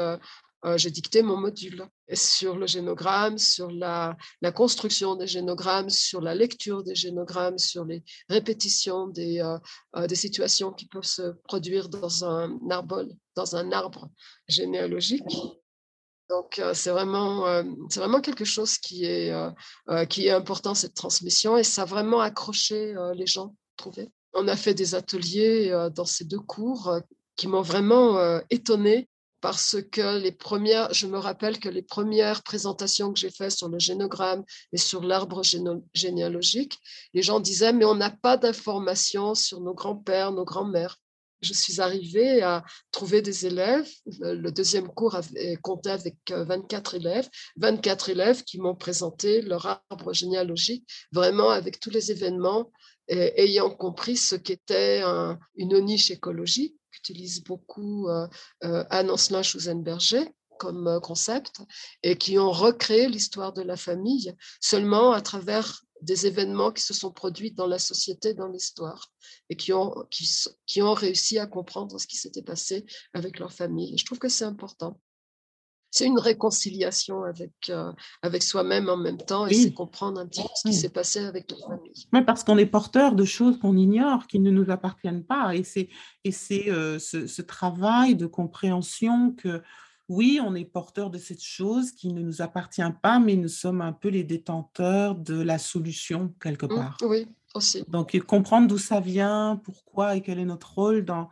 euh, j'ai dicté mon module sur le génogramme, sur la, construction des génogrammes, sur la lecture des génogrammes, sur les répétitions des, euh, euh, des situations qui peuvent se produire dans un arbre, dans un arbre généalogique. Donc, c'est vraiment, c'est vraiment quelque chose qui est, qui est important, cette transmission, et ça a vraiment accroché les gens, trouvé. On a fait des ateliers dans ces deux cours qui m'ont vraiment étonnée parce que les premières, je me rappelle que les premières présentations que j'ai faites sur le génogramme et sur l'arbre généalogique, les gens disaient, mais on n'a pas d'informations sur nos grands-pères, nos grands-mères. Je suis arrivée à trouver des élèves. Le deuxième cours compté avec 24 euh, élèves, 24 élèves qui m'ont présenté leur arbre généalogique, vraiment avec tous les événements, ayant compris ce qu'était une niche écologique qu'utilise beaucoup euh, euh, Anne-Ancelin Schusenberger comme euh, concept et qui ont recréé l'histoire de la famille seulement à travers des événements qui se sont produits dans la société, dans l'histoire, et qui ont, qui, qui, ont réussi à comprendre ce qui s'était passé avec leur famille. Et je trouve que c'est important c'est une réconciliation avec, euh, avec soi-même en même temps et c'est comprendre un petit peu ce qui s'est passé avec notre famille. Oui, parce qu'on est porteur de choses qu'on ignore, qui ne nous appartiennent pas. Et c'est, et c'est euh, ce, ce, travail de compréhension que, oui, on est porteur de cette chose qui ne nous appartient pas, mais nous sommes un peu les détenteurs de la solution quelque mmh, part. oui, aussi. Donc, comprendre d'où ça vient, pourquoi et quel est notre rôle dans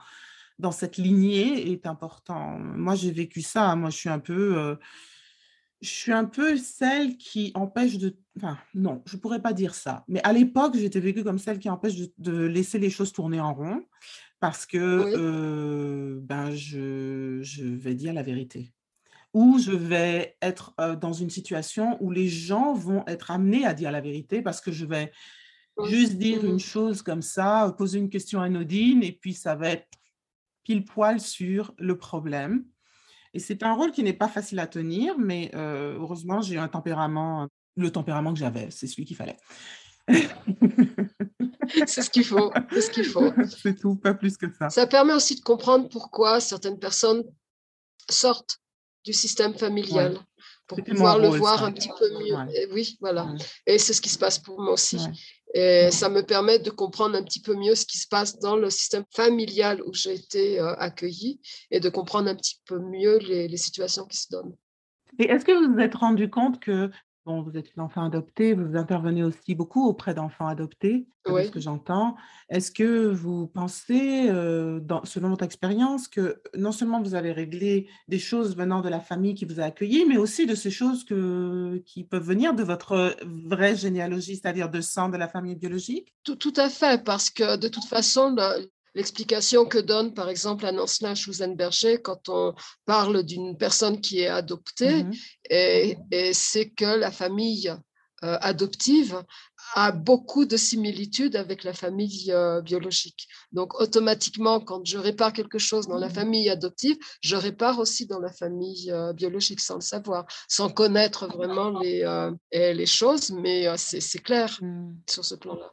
dans cette lignée est important. Moi, j'ai vécu ça. Moi, je suis un peu, euh, je suis un peu celle qui empêche de, enfin, non, je pourrais pas dire ça. Mais à l'époque, j'étais vécue comme celle qui empêche de, laisser les choses tourner en rond parce que, euh, ben, je, je vais dire la vérité ou je vais être euh, dans une situation où les gens vont être amenés à dire la vérité parce que je vais juste dire une mmh chose comme ça, poser une question anodine et puis ça va être pile poil sur le problème. Et c'est un rôle qui n'est pas facile à tenir, mais euh, heureusement, j'ai un tempérament, le tempérament que j'avais, c'est celui qu'il fallait. (laughs) (laughs) c'est ce qu'il faut, c'est ce qu'il faut. (laughs) C'est tout, pas plus que ça. Ça permet aussi de comprendre pourquoi certaines personnes sortent du système familial pour pouvoir le voir un petit peu mieux. oui, voilà. Et c'est ce qui se passe pour moi aussi. Et ça me permet de comprendre un petit peu mieux ce qui se passe dans le système familial où j'ai été euh, accueillie et de comprendre un petit peu mieux les, les situations qui se donnent. Et est-ce que vous vous êtes rendu compte que vous êtes une enfant adoptée, vous intervenez aussi beaucoup auprès d'enfants adoptés, c'est ce que j'entends. Est-ce que vous pensez, dans, selon votre expérience, que non seulement vous avez réglé des choses venant de la famille qui vous a accueilli, mais aussi de ces choses que, qui peuvent venir de votre vraie généalogie, c'est-à-dire de sang de la famille biologique? Tout, tout, à fait, parce que de toute façon, L'explication que donne, par exemple, Anne-Ancelin Schusenberger quand on parle d'une personne qui est adoptée, et, c'est que la famille adoptive a beaucoup de similitudes avec la famille euh, biologique. Donc, automatiquement, quand je répare quelque chose dans la mmh. famille adoptive, je répare aussi dans la famille euh, biologique sans le savoir, sans connaître vraiment les, les choses, mais c'est clair mmh. sur ce plan-là.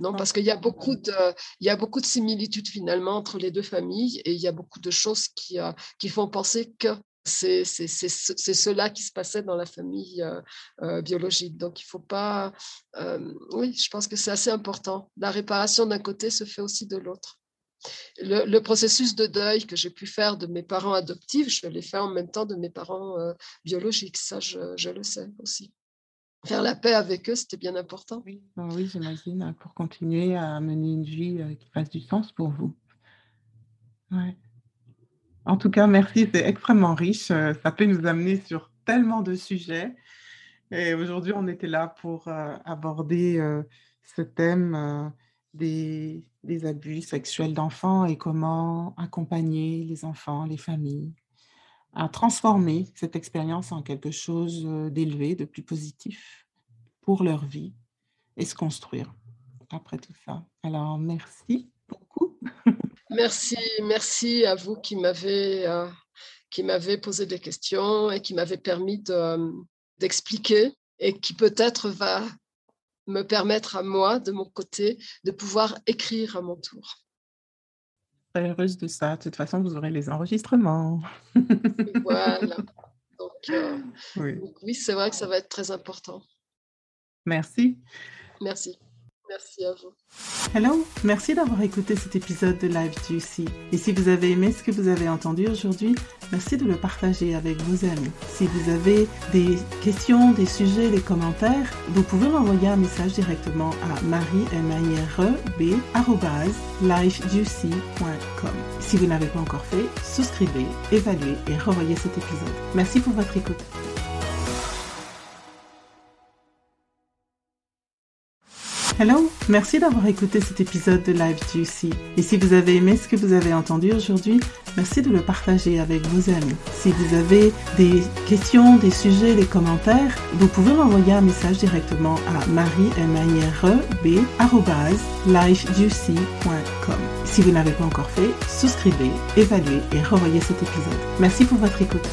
Non, parce qu'il y a beaucoup de, il y a beaucoup de similitudes finalement entre les deux familles et il y a beaucoup de choses qui, qui font penser que c'est cela qui se passait dans la famille euh, euh, biologique. Donc, il ne faut pas... Euh, oui, je pense que c'est assez important. La réparation d'un côté se fait aussi de l'autre. Le, processus de deuil que j'ai pu faire de mes parents adoptifs, je l'ai fait en même temps de mes parents biologiques. Ça, je, le sais aussi. Faire la paix avec eux, c'était bien important. Oui, oui j'imagine, pour continuer à mener une vie qui fasse du sens pour vous. Ouais. En tout cas, merci, c'est extrêmement riche. Euh, ça peut nous amener sur tellement de sujets. Et aujourd'hui, on était là pour euh, aborder euh, ce thème des, des, abus sexuels d'enfants et comment accompagner les enfants, les familles, à transformer cette expérience en quelque chose d'élevé, de plus positif pour leur vie et se construire après tout ça. Alors, merci beaucoup. (laughs) Merci, merci à vous qui m'avez euh, qui m'avez posé des questions et qui m'avez permis d'expliquer et qui peut-être va me permettre à moi, de mon côté, de pouvoir écrire à mon tour. Très heureuse de ça. De toute façon, vous aurez les enregistrements. (laughs) voilà. Euh, oui, donc, oui c'est vrai que ça va être très important. Merci. Merci. Merci à vous. Hello, merci d'avoir écouté cet épisode de Live Juicy. Et si vous avez aimé ce que vous avez entendu aujourd'hui, merci de le partager avec vos amis. Si vous avez des questions, des sujets, des commentaires, vous pouvez m'envoyer un message directement à marie Si vous n'avez pas encore fait, souscrivez, évaluez et revoyez cet épisode. Merci pour votre écoute. Hello, merci d'avoir écouté cet épisode de Live Juicy. Et si vous avez aimé ce que vous avez entendu aujourd'hui, merci de le partager avec vos amis. Si vous avez des questions, des sujets, des commentaires, vous pouvez m'envoyer un message directement à marie Si vous n'avez pas encore fait, souscrivez, évaluez et revoyez cet épisode. Merci pour votre écoute.